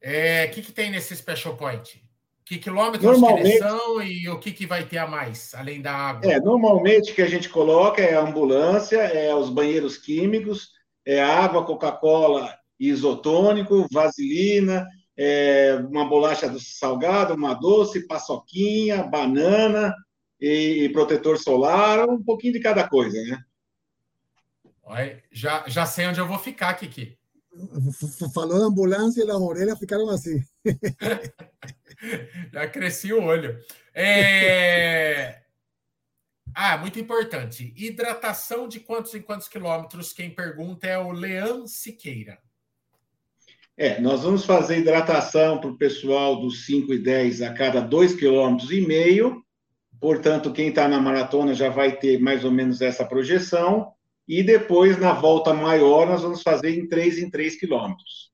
É, o que, que tem nesse special point? Que quilômetros normalmente, que eles são e o que, que vai ter a mais, além da água? É, normalmente o que a gente coloca é a ambulância, é os banheiros químicos, é água, Coca-Cola isotônico, vaselina, é, uma bolacha salgada, uma doce, paçoquinha, banana e, e, protetor solar, um pouquinho de cada coisa, né? Olha, já, já sei onde eu vou ficar, Kiki. Falou da ambulância e as orelhas ficaram assim. já cresci o olho. É... Ah, muito importante. Hidratação de quantos em quantos quilômetros? Quem pergunta é o Leão Siqueira. É, nós vamos fazer hidratação para o pessoal dos 5 e 10 a cada 2,5 km. Portanto, quem está na maratona já vai ter mais ou menos essa projeção. E depois, na volta maior, nós vamos fazer em 3 em 3 quilômetros.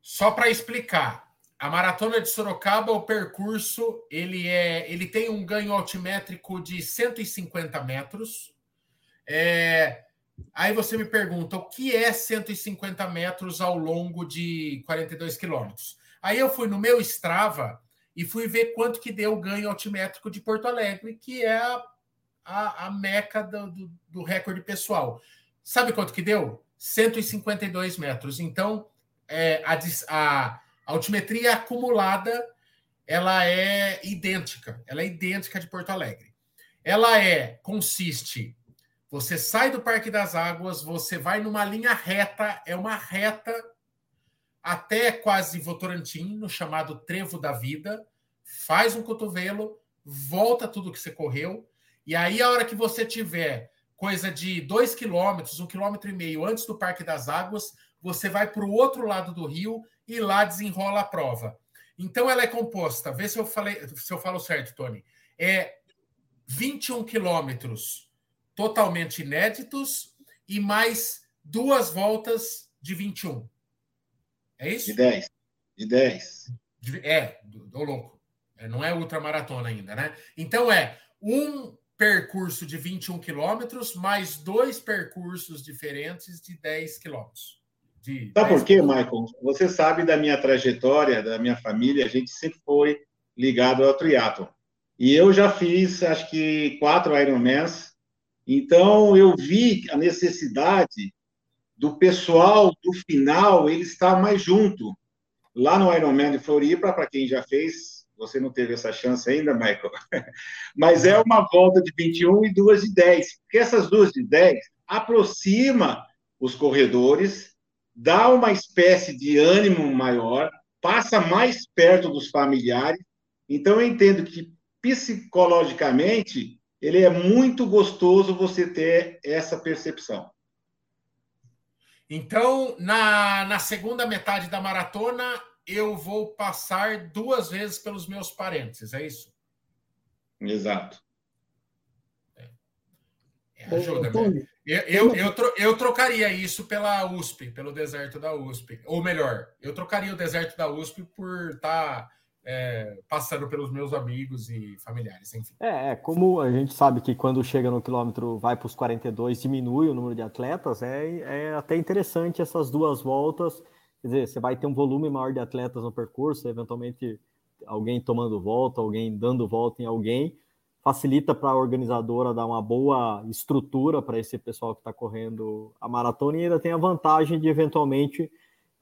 Só para explicar, a maratona de Sorocaba, o percurso, ele é, ele tem um ganho altimétrico de 150 metros. É, Aí você me pergunta o que é 150 metros ao longo de 42 quilômetros. Aí eu fui no meu Strava e fui ver quanto que deu o ganho altimétrico de Porto Alegre, que é a, a, a meca do, do, do, recorde pessoal. Sabe quanto que deu? 152 metros. Então, é, a, a altimetria acumulada ela é idêntica. Ela é idêntica de Porto Alegre. Ela é consiste você sai do Parque das Águas, você vai numa linha reta, é uma reta até quase Votorantim, no chamado Trevo da Vida, faz um cotovelo, volta tudo que você correu, e aí a hora que você tiver coisa de dois quilômetros, um quilômetro e meio antes do Parque das Águas, você vai para o outro lado do rio e lá desenrola a prova. Então ela é composta, vê se eu falei, se eu falo certo, Tony. É 21 quilômetros totalmente inéditos e mais duas voltas de 21. É isso? De 10. De 10. É, do, do louco. É, não é ultramaratona ainda, né? Então é um percurso de 21 quilômetros mais dois percursos diferentes de 10 quilômetros. De Sabe por quê, Michael? Você sabe da minha trajetória, da minha família, a gente sempre foi ligado ao triatlo. E eu já fiz, acho que, quatro Ironmans. Então, eu vi a necessidade do pessoal do final ele estar mais junto. Lá no Ironman de Floripa, para quem já fez, você não teve essa chance ainda, Michael, mas é uma volta de 21 e duas de 10. Porque essas duas de 10 aproxima os corredores dá uma espécie de ânimo maior, passa mais perto dos familiares. Então, eu entendo que psicologicamente ele é muito gostoso você ter essa percepção. Então, na, na segunda metade da maratona, eu vou passar duas vezes pelos meus parentes, é isso? Exato. É. Ajuda, Ô, eu, eu, eu, tro, eu, trocaria isso pela USP, pelo deserto da USP. Ou melhor, eu trocaria o deserto da USP por estar tá, é, passando pelos meus amigos e familiares, enfim. É, é, como a gente sabe que quando chega no quilômetro, vai para os 42, diminui o número de atletas, é, é até interessante essas duas voltas. Quer dizer, você vai ter um volume maior de atletas no percurso, eventualmente alguém tomando volta, alguém dando volta em alguém facilita para a organizadora dar uma boa estrutura para esse pessoal que está correndo a maratona e ainda tem a vantagem de eventualmente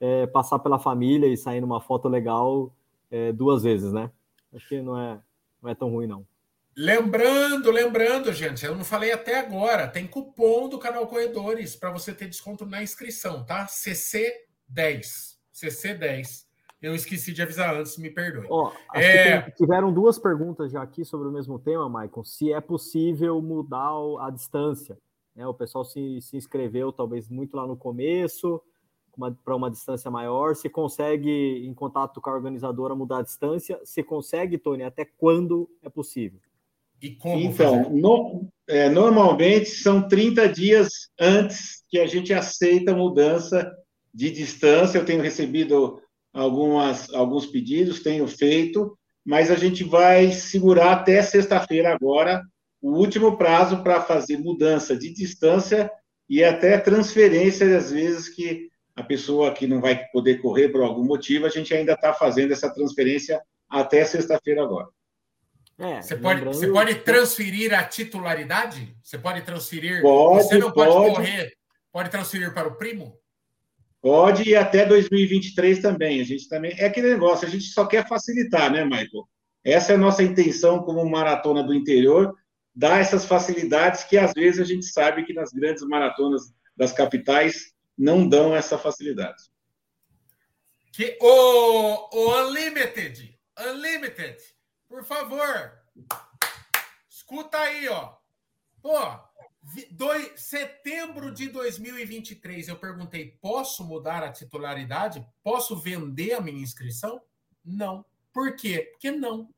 é, passar pela família e sair numa foto legal é, duas vezes, né? Acho que não é, não é tão ruim, não. Lembrando, lembrando, gente, eu não falei até agora, tem cupom do canal Corredores para você ter desconto na inscrição, tá? CC10. CC10. Eu esqueci de avisar antes, me perdoe. Oh, é... tiveram duas perguntas já aqui sobre o mesmo tema, Michael. Se é possível mudar a distância. Né? O pessoal se, se inscreveu, talvez, muito lá no começo, para uma distância maior. Se consegue, em contato com a organizadora, mudar a distância? Se consegue, Tony, até quando é possível? E como então, no, é, normalmente são 30 dias antes que a gente aceita a mudança de distância. Eu tenho recebido algumas, alguns pedidos, tenho feito, mas a gente vai segurar até sexta-feira agora o último prazo para fazer mudança de distância e até transferência, às vezes que a pessoa que não vai poder correr por algum motivo, a gente ainda está fazendo essa transferência até sexta-feira agora. É, você, pode, você pode transferir a titularidade? Você pode transferir. Pode, você não pode, pode correr. Pode transferir para o primo? Pode ir até 2023 também. A gente também é aquele negócio, a gente só quer facilitar, né, Michael? Essa é a nossa intenção como maratona do interior, dar essas facilidades que às vezes a gente sabe que nas grandes maratonas das capitais não dão essa facilidade. Que o, Unlimited, Unlimited, por favor, escuta aí, ó. Pô, Dois, setembro de 2023, eu perguntei: posso mudar a titularidade? Posso vender a minha inscrição? Não. Por quê? Porque não.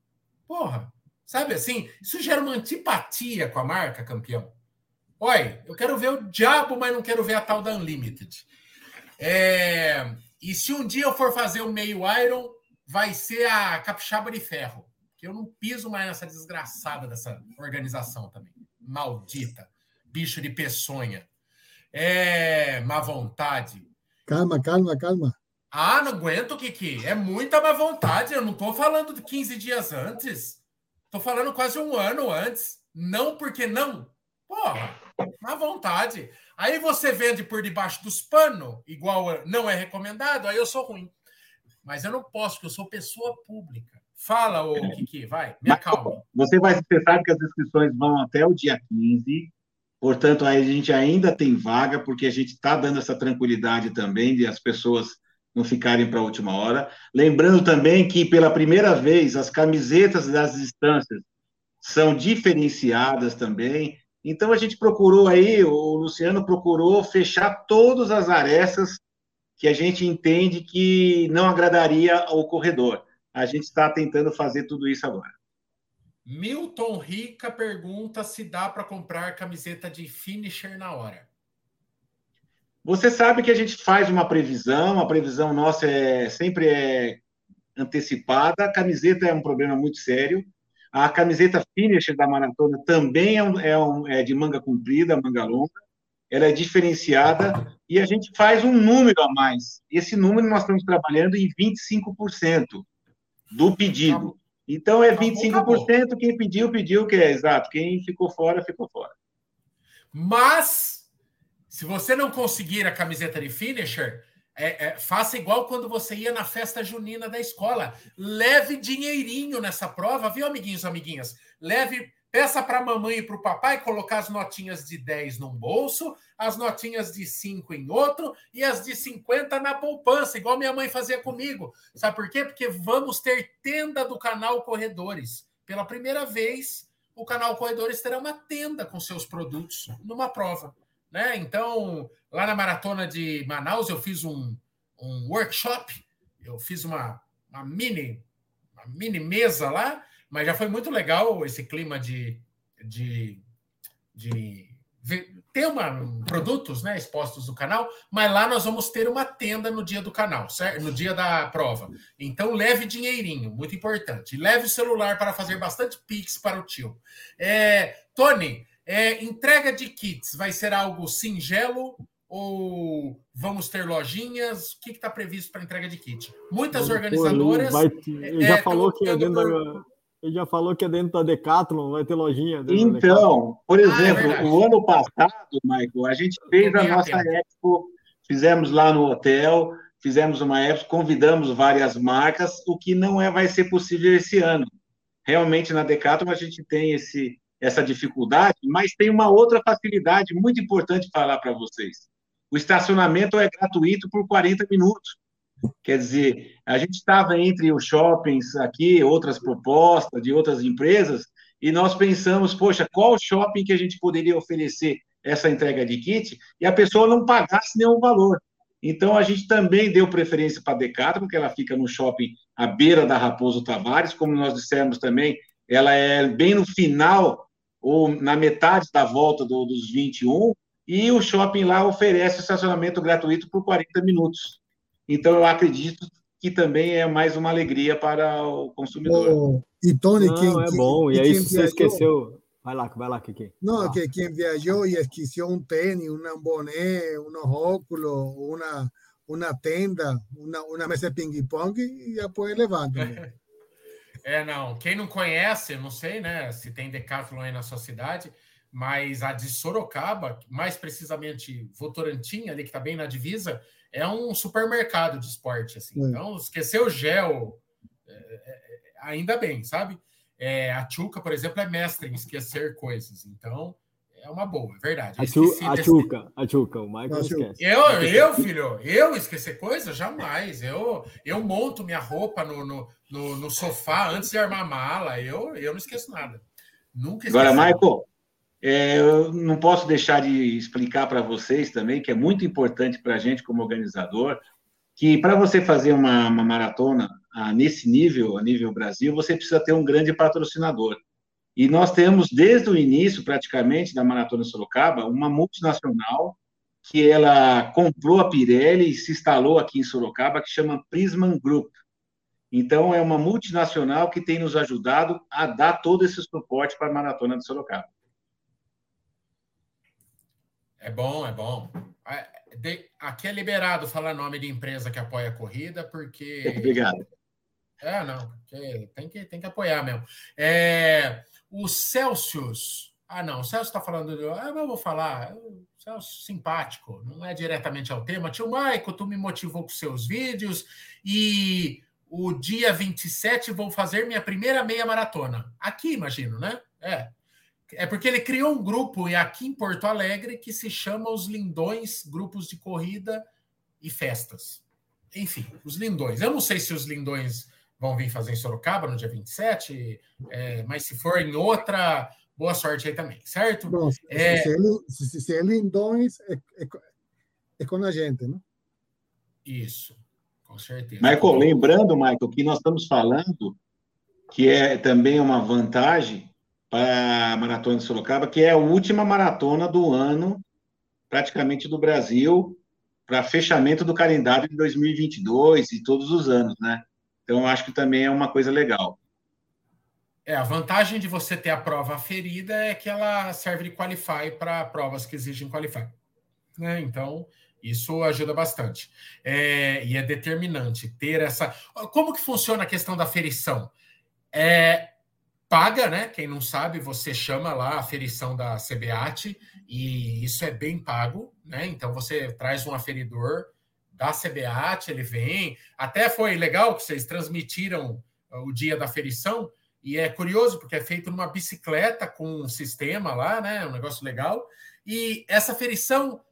Porra, sabe assim? Isso gera uma antipatia com a marca, campeão. Olha, eu quero ver o diabo, mas não quero ver a tal da Unlimited. É... E se um dia eu for fazer o meio Iron, vai ser a Capixaba de Ferro. Que eu não piso mais nessa desgraçada dessa organização também. Maldita bicho de peçonha. É má vontade. Calma, calma, calma. Ah, não aguento, Kiki. É muita má vontade. Eu não estou falando de 15 dias antes. Estou falando quase um ano antes. Não porque não. Porra, má vontade. Aí você vende por debaixo dos panos, igual não é recomendado, aí eu sou ruim. Mas eu não posso, porque eu sou pessoa pública. Fala, ô Kiki, vai, me acalma. Você vai sabe que as inscrições vão até o dia 15. Portanto, a gente ainda tem vaga, porque a gente está dando essa tranquilidade também de as pessoas não ficarem para a última hora. Lembrando também que, pela primeira vez, as camisetas das distâncias são diferenciadas também. Então, a gente procurou aí, o Luciano procurou fechar todas as arestas que a gente entende que não agradaria ao corredor. A gente está tentando fazer tudo isso agora. Milton Rica pergunta se dá para comprar camiseta de finisher na hora. Você sabe que a gente faz uma previsão, a previsão nossa é sempre é antecipada. A camiseta é um problema muito sério. A camiseta finisher da maratona também é, um, é, um, é de manga comprida, manga longa. Ela é diferenciada e a gente faz um número a mais. Esse número nós estamos trabalhando em 25% do pedido. Então é 25%, acabou. quem pediu, pediu, que é exato. Quem ficou fora, ficou fora. Mas, se você não conseguir a camiseta de finisher, é, é, faça igual quando você ia na festa junina da escola. Leve dinheirinho nessa prova, viu, amiguinhos, amiguinhas? Leve Peça para a mamãe e para o papai colocar as notinhas de 10 num bolso, as notinhas de 5 em outro e as de 50 na poupança, igual minha mãe fazia comigo. Sabe por quê? Porque vamos ter tenda do canal Corredores. Pela primeira vez, o canal Corredores terá uma tenda com seus produtos numa prova. Né? Então, lá na maratona de Manaus, eu fiz um, um workshop, eu fiz uma, uma mini, uma mini mesa lá mas já foi muito legal esse clima de, de, de ter uma, produtos né, expostos no canal, mas lá nós vamos ter uma tenda no dia do canal, certo? no dia da prova. Então leve dinheirinho, muito importante. Leve o celular para fazer bastante pix para o tio. É, Tony, é, entrega de kits vai ser algo singelo ou vamos ter lojinhas? O que está previsto para entrega de kit? Muitas organizadoras. Vai, ele já é, falou que é dentro por... da ele já falou que é dentro da Decathlon, vai ter lojinha. Então, por exemplo, ah, é o ano passado, Michael, a gente fez a nossa Expo, fizemos lá no hotel, fizemos uma Expo, convidamos várias marcas, o que não é, vai ser possível esse ano. Realmente, na Decathlon, a gente tem esse, essa dificuldade, mas tem uma outra facilidade muito importante falar para vocês. O estacionamento é gratuito por 40 minutos. Quer dizer, a gente estava entre os shoppings aqui, outras propostas de outras empresas, e nós pensamos, poxa, qual shopping que a gente poderia oferecer essa entrega de kit e a pessoa não pagasse nenhum valor. Então, a gente também deu preferência para a Decathlon, porque ela fica no shopping à beira da Raposo Tavares, como nós dissemos também, ela é bem no final, ou na metade da volta do, dos 21, e o shopping lá oferece estacionamento gratuito por 40 minutos. Então, eu acredito que também é mais uma alegria para o consumidor. Oh, e Tony, Não, quem, é bom. E aí, se você esqueceu. Vai lá, vai lá, Kiki. Não, ah. que quem viajou e esqueceu um tênis, um boné, um óculos, uma, uma tenda, uma, uma mesa de ping-pong, já pode levar também. É, não. Quem não conhece, não sei, né, se tem Decathlon aí na sua cidade, mas a de Sorocaba, mais precisamente Votorantim, ali que está bem na divisa, é um supermercado de esporte, assim. É. Então, esquecer o gel, é, é, ainda bem, sabe? É, a Tchuca, por exemplo, é mestre em esquecer coisas. Então, é uma boa, é verdade. a, Tchuca, a Tchuca, o Michael esquece. Eu, eu, filho, eu esquecer coisas? Jamais. Eu, eu monto minha roupa no, no, no, no sofá antes de armar a mala. Eu, eu não esqueço nada. Nunca esqueço. Agora, Michael, é, eu não posso deixar de explicar para vocês também, que é muito importante para a gente como organizador, que para você fazer uma, uma maratona ah, nesse nível, a nível Brasil, você precisa ter um grande patrocinador. E nós temos, desde o início, praticamente, da Maratona Sorocaba, uma multinacional que ela comprou a Pirelli e se instalou aqui em Sorocaba, que chama Prisman Group. Então, é uma multinacional que tem nos ajudado a dar todo esse suporte para a Maratona de Sorocaba. É bom, é bom. Aqui é liberado falar nome de empresa que apoia a corrida, porque. Obrigado. É, não, tem que, tem que apoiar mesmo. É, o Celsius. Ah, não, o Celso está falando. De, ah, eu vou falar. Celso, simpático, não é diretamente ao tema. Tio Maico, tu me motivou com seus vídeos e o dia 27 vou fazer minha primeira meia maratona. Aqui, imagino, né? É. É porque ele criou um grupo aqui em Porto Alegre que se chama Os Lindões Grupos de Corrida e Festas. enfim, os lindões. Eu não sei se os lindões vão vir fazer em Sorocaba no dia 27, é, mas se for em outra, boa sorte aí também, certo? Bom, se, é... se, se, se é lindões, é, é, é com a gente, né? Isso, com certeza. Michael, lembrando, Michael, que nós estamos falando que é também uma vantagem para a Maratona de Sorocaba, que é a última maratona do ano, praticamente do Brasil, para fechamento do calendário de 2022 e todos os anos, né? Então, acho que também é uma coisa legal. É, a vantagem de você ter a prova ferida é que ela serve de qualify para provas que exigem qualify. Né? Então, isso ajuda bastante. É, e é determinante ter essa. Como que funciona a questão da ferição? É, paga, né? Quem não sabe, você chama lá a ferição da CBAT e isso é bem pago, né? Então você traz um aferidor da CBAT, ele vem. Até foi legal que vocês transmitiram o dia da ferição e é curioso porque é feito numa bicicleta com um sistema lá, né? Um negócio legal. E essa ferição,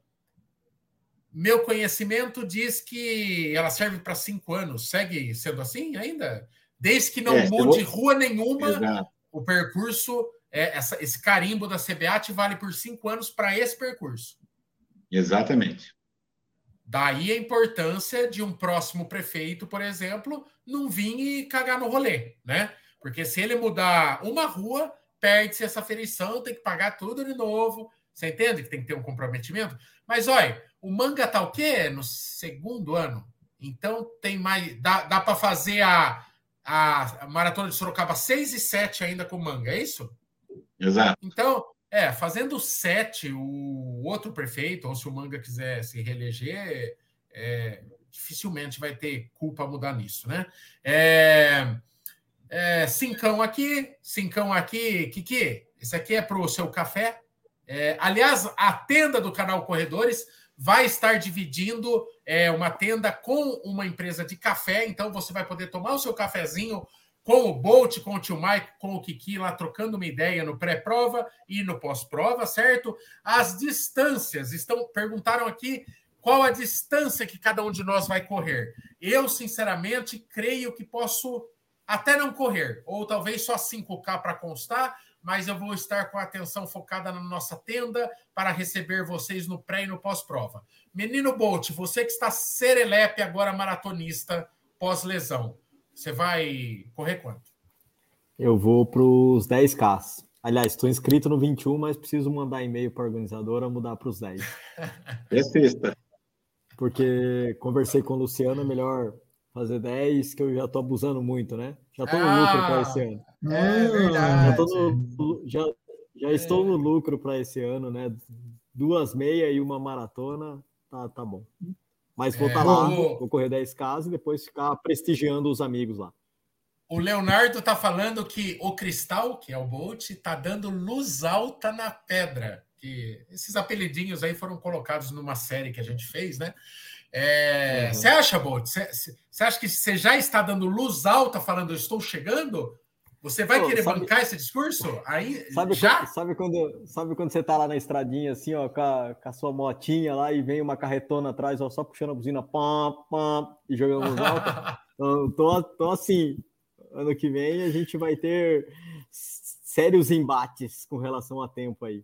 meu conhecimento diz que ela serve para cinco anos. Segue sendo assim ainda? Desde que não é, mude vou... rua nenhuma, Exato. o percurso, é, essa, esse carimbo da CBAT vale por cinco anos para esse percurso. Exatamente. Daí a importância de um próximo prefeito, por exemplo, não vir e cagar no rolê, né? Porque se ele mudar uma rua, perde-se essa ferição, tem que pagar tudo de novo. Você entende que tem que ter um comprometimento? Mas olha, o manga tá o quê? No segundo ano. Então tem mais. Dá, dá para fazer a, a Maratona de Sorocaba 6 e 7 ainda com manga, é isso? Exato. Então, é, fazendo 7, o outro prefeito, ou se o manga quiser se reeleger, é, dificilmente vai ter culpa mudar nisso, né? É, é, cincão aqui, cincão aqui, Kiki, esse aqui é para o seu café. É, aliás, a tenda do canal Corredores vai estar dividindo é, uma tenda com uma empresa de café, então você vai poder tomar o seu cafezinho com o Bolt, com o tio Mike, com o Kiki lá trocando uma ideia no pré-prova e no pós-prova, certo? As distâncias estão perguntaram aqui qual a distância que cada um de nós vai correr. Eu, sinceramente, creio que posso até não correr, ou talvez só 5K para constar, mas eu vou estar com a atenção focada na nossa tenda para receber vocês no pré e no pós-prova. Menino Bolt, você que está serelepe agora maratonista pós-lesão, você vai correr quanto? Eu vou para os 10K. Aliás, estou inscrito no 21, mas preciso mandar e-mail para a organizadora mudar para os 10. É sexta. Porque conversei com o Luciano, é melhor fazer 10, que eu já estou abusando muito, né? Já estou no ah, lucro para esse ano. É verdade. Já, no, já, já é. estou no lucro para esse ano, né? Duas meia e uma maratona, tá, tá bom. Mas vou estar é, tá lá, o... vou correr 10 casas e depois ficar prestigiando os amigos lá. O Leonardo tá falando que o Cristal, que é o Bolt, tá dando luz alta na pedra. Que esses apelidinhos aí foram colocados numa série que a gente fez, né? É, uhum. Você acha, Bolt? Você acha que você já está dando luz alta falando eu estou chegando? Você vai Pô, querer sabe, bancar esse discurso? Aí, sabe, já? Quando, sabe, quando, sabe quando você tá lá na estradinha, assim, ó, com a, com a, sua motinha lá e vem uma carretona atrás, ó, só puxando a buzina, pam, pam, e jogando alta? então, tô, tô assim, ano que vem a gente vai ter sérios embates com relação a tempo aí.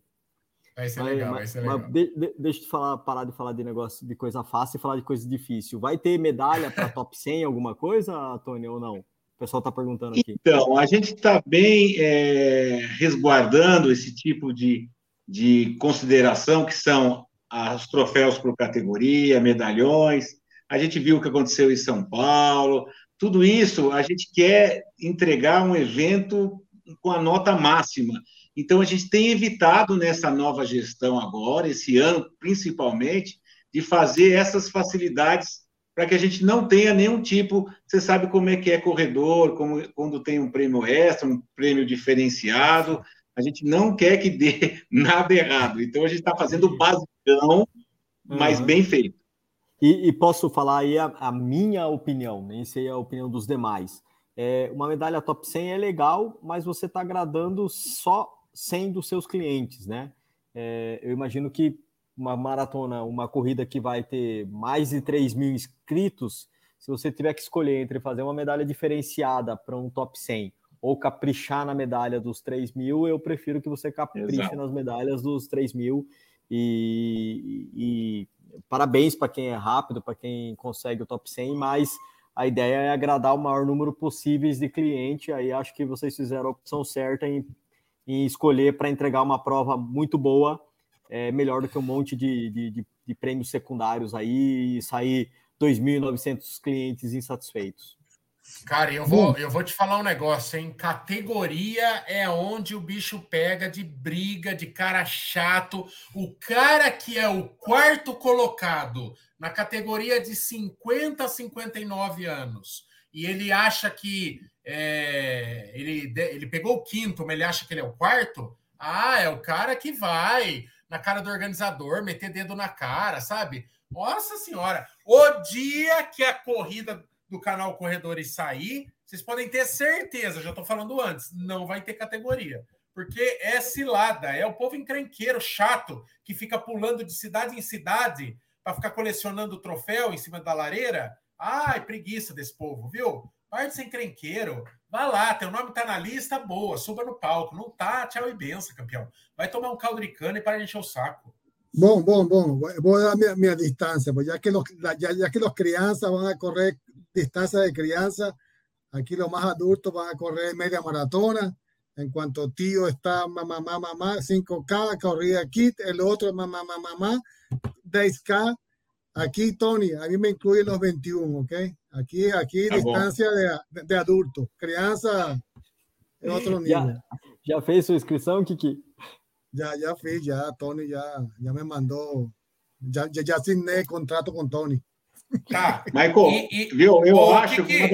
Vai ser mas, legal, vai ser legal. de, de, deixa eu te falar, parar de falar de negócio de coisa fácil e falar de coisa difícil. Vai ter medalha para top 100, alguma coisa, Tony, ou não? O pessoal está perguntando aqui. Então, a gente está bem é, resguardando esse tipo de, de consideração, que são os troféus por categoria, medalhões. A gente viu o que aconteceu em São Paulo. Tudo isso a gente quer entregar um evento com a nota máxima. Então, a gente tem evitado nessa nova gestão agora, esse ano principalmente, de fazer essas facilidades para que a gente não tenha nenhum tipo. Você sabe como é que é corredor, como, quando tem um prêmio extra, um prêmio diferenciado. A gente não quer que dê nada errado. Então, a gente está fazendo o basicão, mas uhum. bem feito. E, e, posso falar aí a, a, minha opinião, nem sei a opinião dos demais. É, uma medalha top 100 é legal, mas você está agradando só 100 dos seus clientes, né? É, eu imagino que uma maratona, uma corrida que vai ter mais de 3 mil inscritos, se você tiver que escolher entre fazer uma medalha diferenciada para um top 100 ou caprichar na medalha dos 3 mil, eu prefiro que você capriche Exato. nas medalhas dos 3 mil. E, e, e parabéns para quem é rápido, para quem consegue o top 100, mas a ideia é agradar o maior número possíveis de cliente. Aí acho que vocês fizeram a opção certa em, em escolher para entregar uma prova muito boa, é, melhor do que um monte de, de, de, de prêmios secundários aí e sair 2.900 clientes insatisfeitos. Cara, eu vou, eu vou te falar um negócio, hein? Categoria é onde o bicho pega de briga, de cara chato. O cara que é o quarto colocado na categoria de 50 a 59 anos e ele acha que é, ele, ele pegou o quinto, mas ele acha que ele é o quarto. Ah, é o cara que vai na cara do organizador, meter dedo na cara, sabe? Nossa senhora, o dia que a corrida do canal Corredores sair, vocês podem ter certeza, já estou falando antes, não vai ter categoria. Porque é cilada, é o povo encrenqueiro, chato, que fica pulando de cidade em cidade para ficar colecionando troféu em cima da lareira. Ai, preguiça desse povo, viu? Parte sem crenqueiro. Vá lá, teu nome tá na lista, boa, suba no palco. Não tá, tchau e benção, campeão. Vai tomar um caldo de cana e para encher o saco. Bom, bom, bom. Voy a dar mi, mi distancia, pues ya que, los, ya, ya, que van a correr distancia de crianza, aquí los más adultos a correr media maratona. En cuanto tío está mamá, mamá, mamá, 5K, corrida kit, el otro mamá, mamá, mamá, 10K. Aquí, Tony, a mí me incluyen los 21, ¿ok? Aquí, aquí ah, distancia de, de, adulto. Criança é outro nível. Já, já fez sua inscrição, Kiki? Já, já fiz, já. Tony já, já me mandou. Já, já, já assinei contrato com Tony. Tá. Michael, e, e, viu? Eu ô, acho que.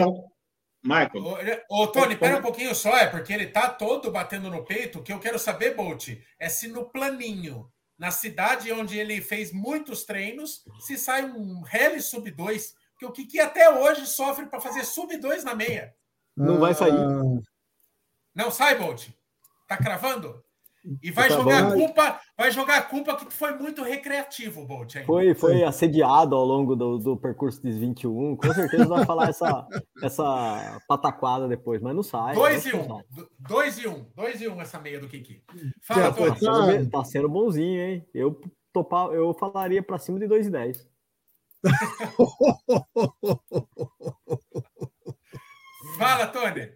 Michael. Ô, ô Tony, pera um pouquinho só, é porque ele tá todo batendo no peito. O que eu quero saber, Bolt, é se no planinho, na cidade onde ele fez muitos treinos, se sai um Rally Sub 2, que o Kiki até hoje sofre para fazer Sub 2 na meia. Não vai sair. Não sai, Bolt? Tá cravando? E vai tá jogar bom. a culpa, vai jogar a culpa que foi muito recreativo, Bolt. Foi, foi assediado ao longo do, do percurso dos 21. Com certeza vai falar essa, essa pataquada depois, mas não sai. 2 e 1. Um. 2 e 1. Um. 2 e 1 um essa meia do Kiki. Fala, Tony. Tá sendo, tá sendo bonzinho, hein? Eu, topar, eu falaria para cima de 2 e 10. Fala, Tony.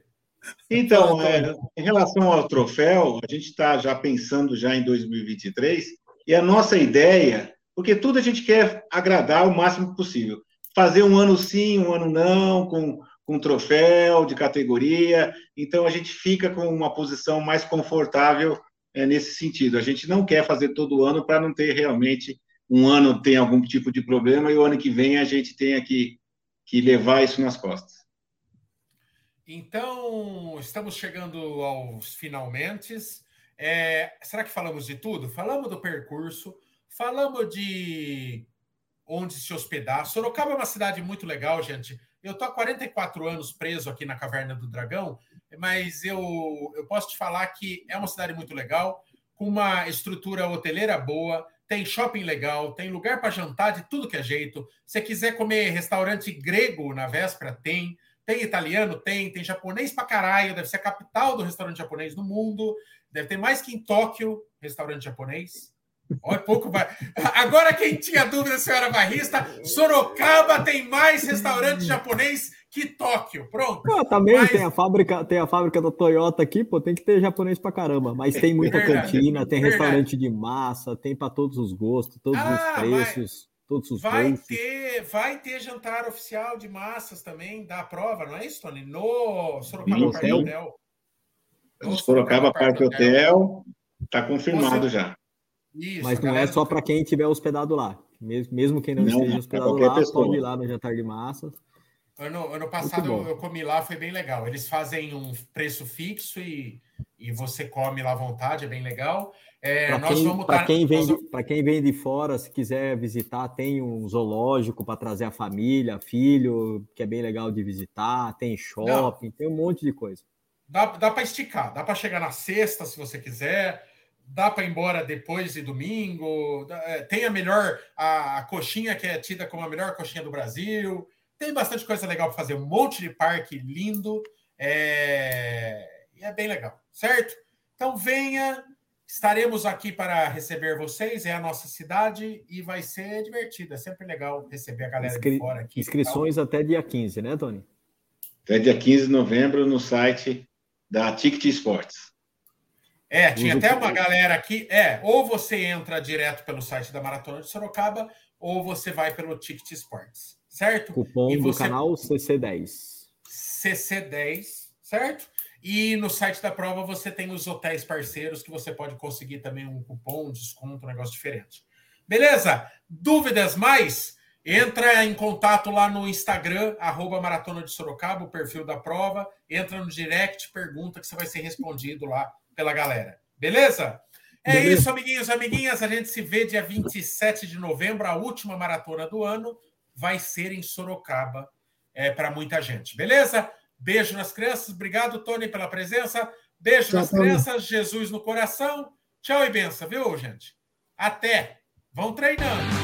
Então, é, em relação ao troféu, a gente está já pensando já em 2023 e a nossa ideia, porque tudo a gente quer agradar o máximo possível, fazer um ano sim, um ano não, com com troféu de categoria, então a gente fica com uma posição mais confortável é, nesse sentido. A gente não quer fazer todo ano para não ter realmente um ano tem algum tipo de problema e o ano que vem a gente tenha que, que levar isso nas costas. Então, estamos chegando aos finalmente. É, será que falamos de tudo? Falamos do percurso, falamos de onde se hospedar. Sorocaba é uma cidade muito legal, gente. Eu estou há 44 anos preso aqui na Caverna do Dragão, mas eu, eu posso te falar que é uma cidade muito legal, com uma estrutura hoteleira boa, tem shopping legal, tem lugar para jantar de tudo que é jeito. Se quiser comer restaurante grego na véspera, tem. Tem italiano? Tem. Tem japonês pra caralho. Deve ser a capital do restaurante japonês do mundo. Deve ter mais que em Tóquio, restaurante japonês. Olha, pouco vai. Agora, quem tinha dúvida se eu era barrista, Sorocaba tem mais restaurante japonês que Tóquio. Pronto. Ah, também Mas... tem a fábrica, tem a fábrica da Toyota aqui, pô, tem que ter japonês pra caramba. Mas tem muita verdade, cantina, tem verdade. restaurante de massa, tem para todos os gostos, todos ah, os preços todos os vai ter vai ter jantar oficial de massas também da prova não é isso Tony no Sorocaba Parque Hotel no Sorocaba Parque Hotel está confirmado Você... já isso, mas não é só para quem tiver hospedado lá mesmo, mesmo quem não, não esteja hospedado lá pessoa. pode ir lá no jantar de massas Ano, ano passado eu comi lá, foi bem legal. Eles fazem um preço fixo e, e você come lá à vontade, é bem legal. É, para quem, tá, quem, vem nós... quem vem de fora, se quiser visitar, tem um zoológico para trazer a família, filho, que é bem legal de visitar, tem shopping, Não. tem um monte de coisa. Dá, dá para esticar, dá para chegar na sexta se você quiser, dá para ir embora depois de domingo, é, tem a melhor, a coxinha que é tida como a melhor coxinha do Brasil Tem bastante coisa legal para fazer, um monte de parque lindo. É... E é bem legal, certo? Então venha, estaremos aqui para receber vocês, é a nossa cidade e vai ser divertido. É sempre legal receber a galera Inscri... de fora aqui. Inscrições até dia 15, né, Tony? Até dia 15 de novembro no site da Ticket Sports. É, tinha até uma galera aqui. É, ou você entra direto pelo site da Maratona de Sorocaba, ou você vai pelo Ticket Sports, certo? Cupom e do canal CC10. CC10, certo? E no site da prova você tem os hotéis parceiros que você pode conseguir também um cupom, um desconto, um negócio diferente. Beleza? Dúvidas mais? Entra em contato lá no Instagram, arroba Maratona de Sorocaba, o perfil da prova. Entra no direct, pergunta que você vai ser respondido lá pela galera. Beleza? É Beleza. isso, amiguinhos, amiguinhas. A gente se vê dia 27 de novembro, a última maratona do ano. Vai ser em Sorocaba é, para muita gente. Beleza? Beijo nas crianças. Obrigado, Tony, pela presença. Beijo Tchau, nas Tony. crianças. Jesus no coração. Tchau e benção, viu, gente? Até. Vão treinando.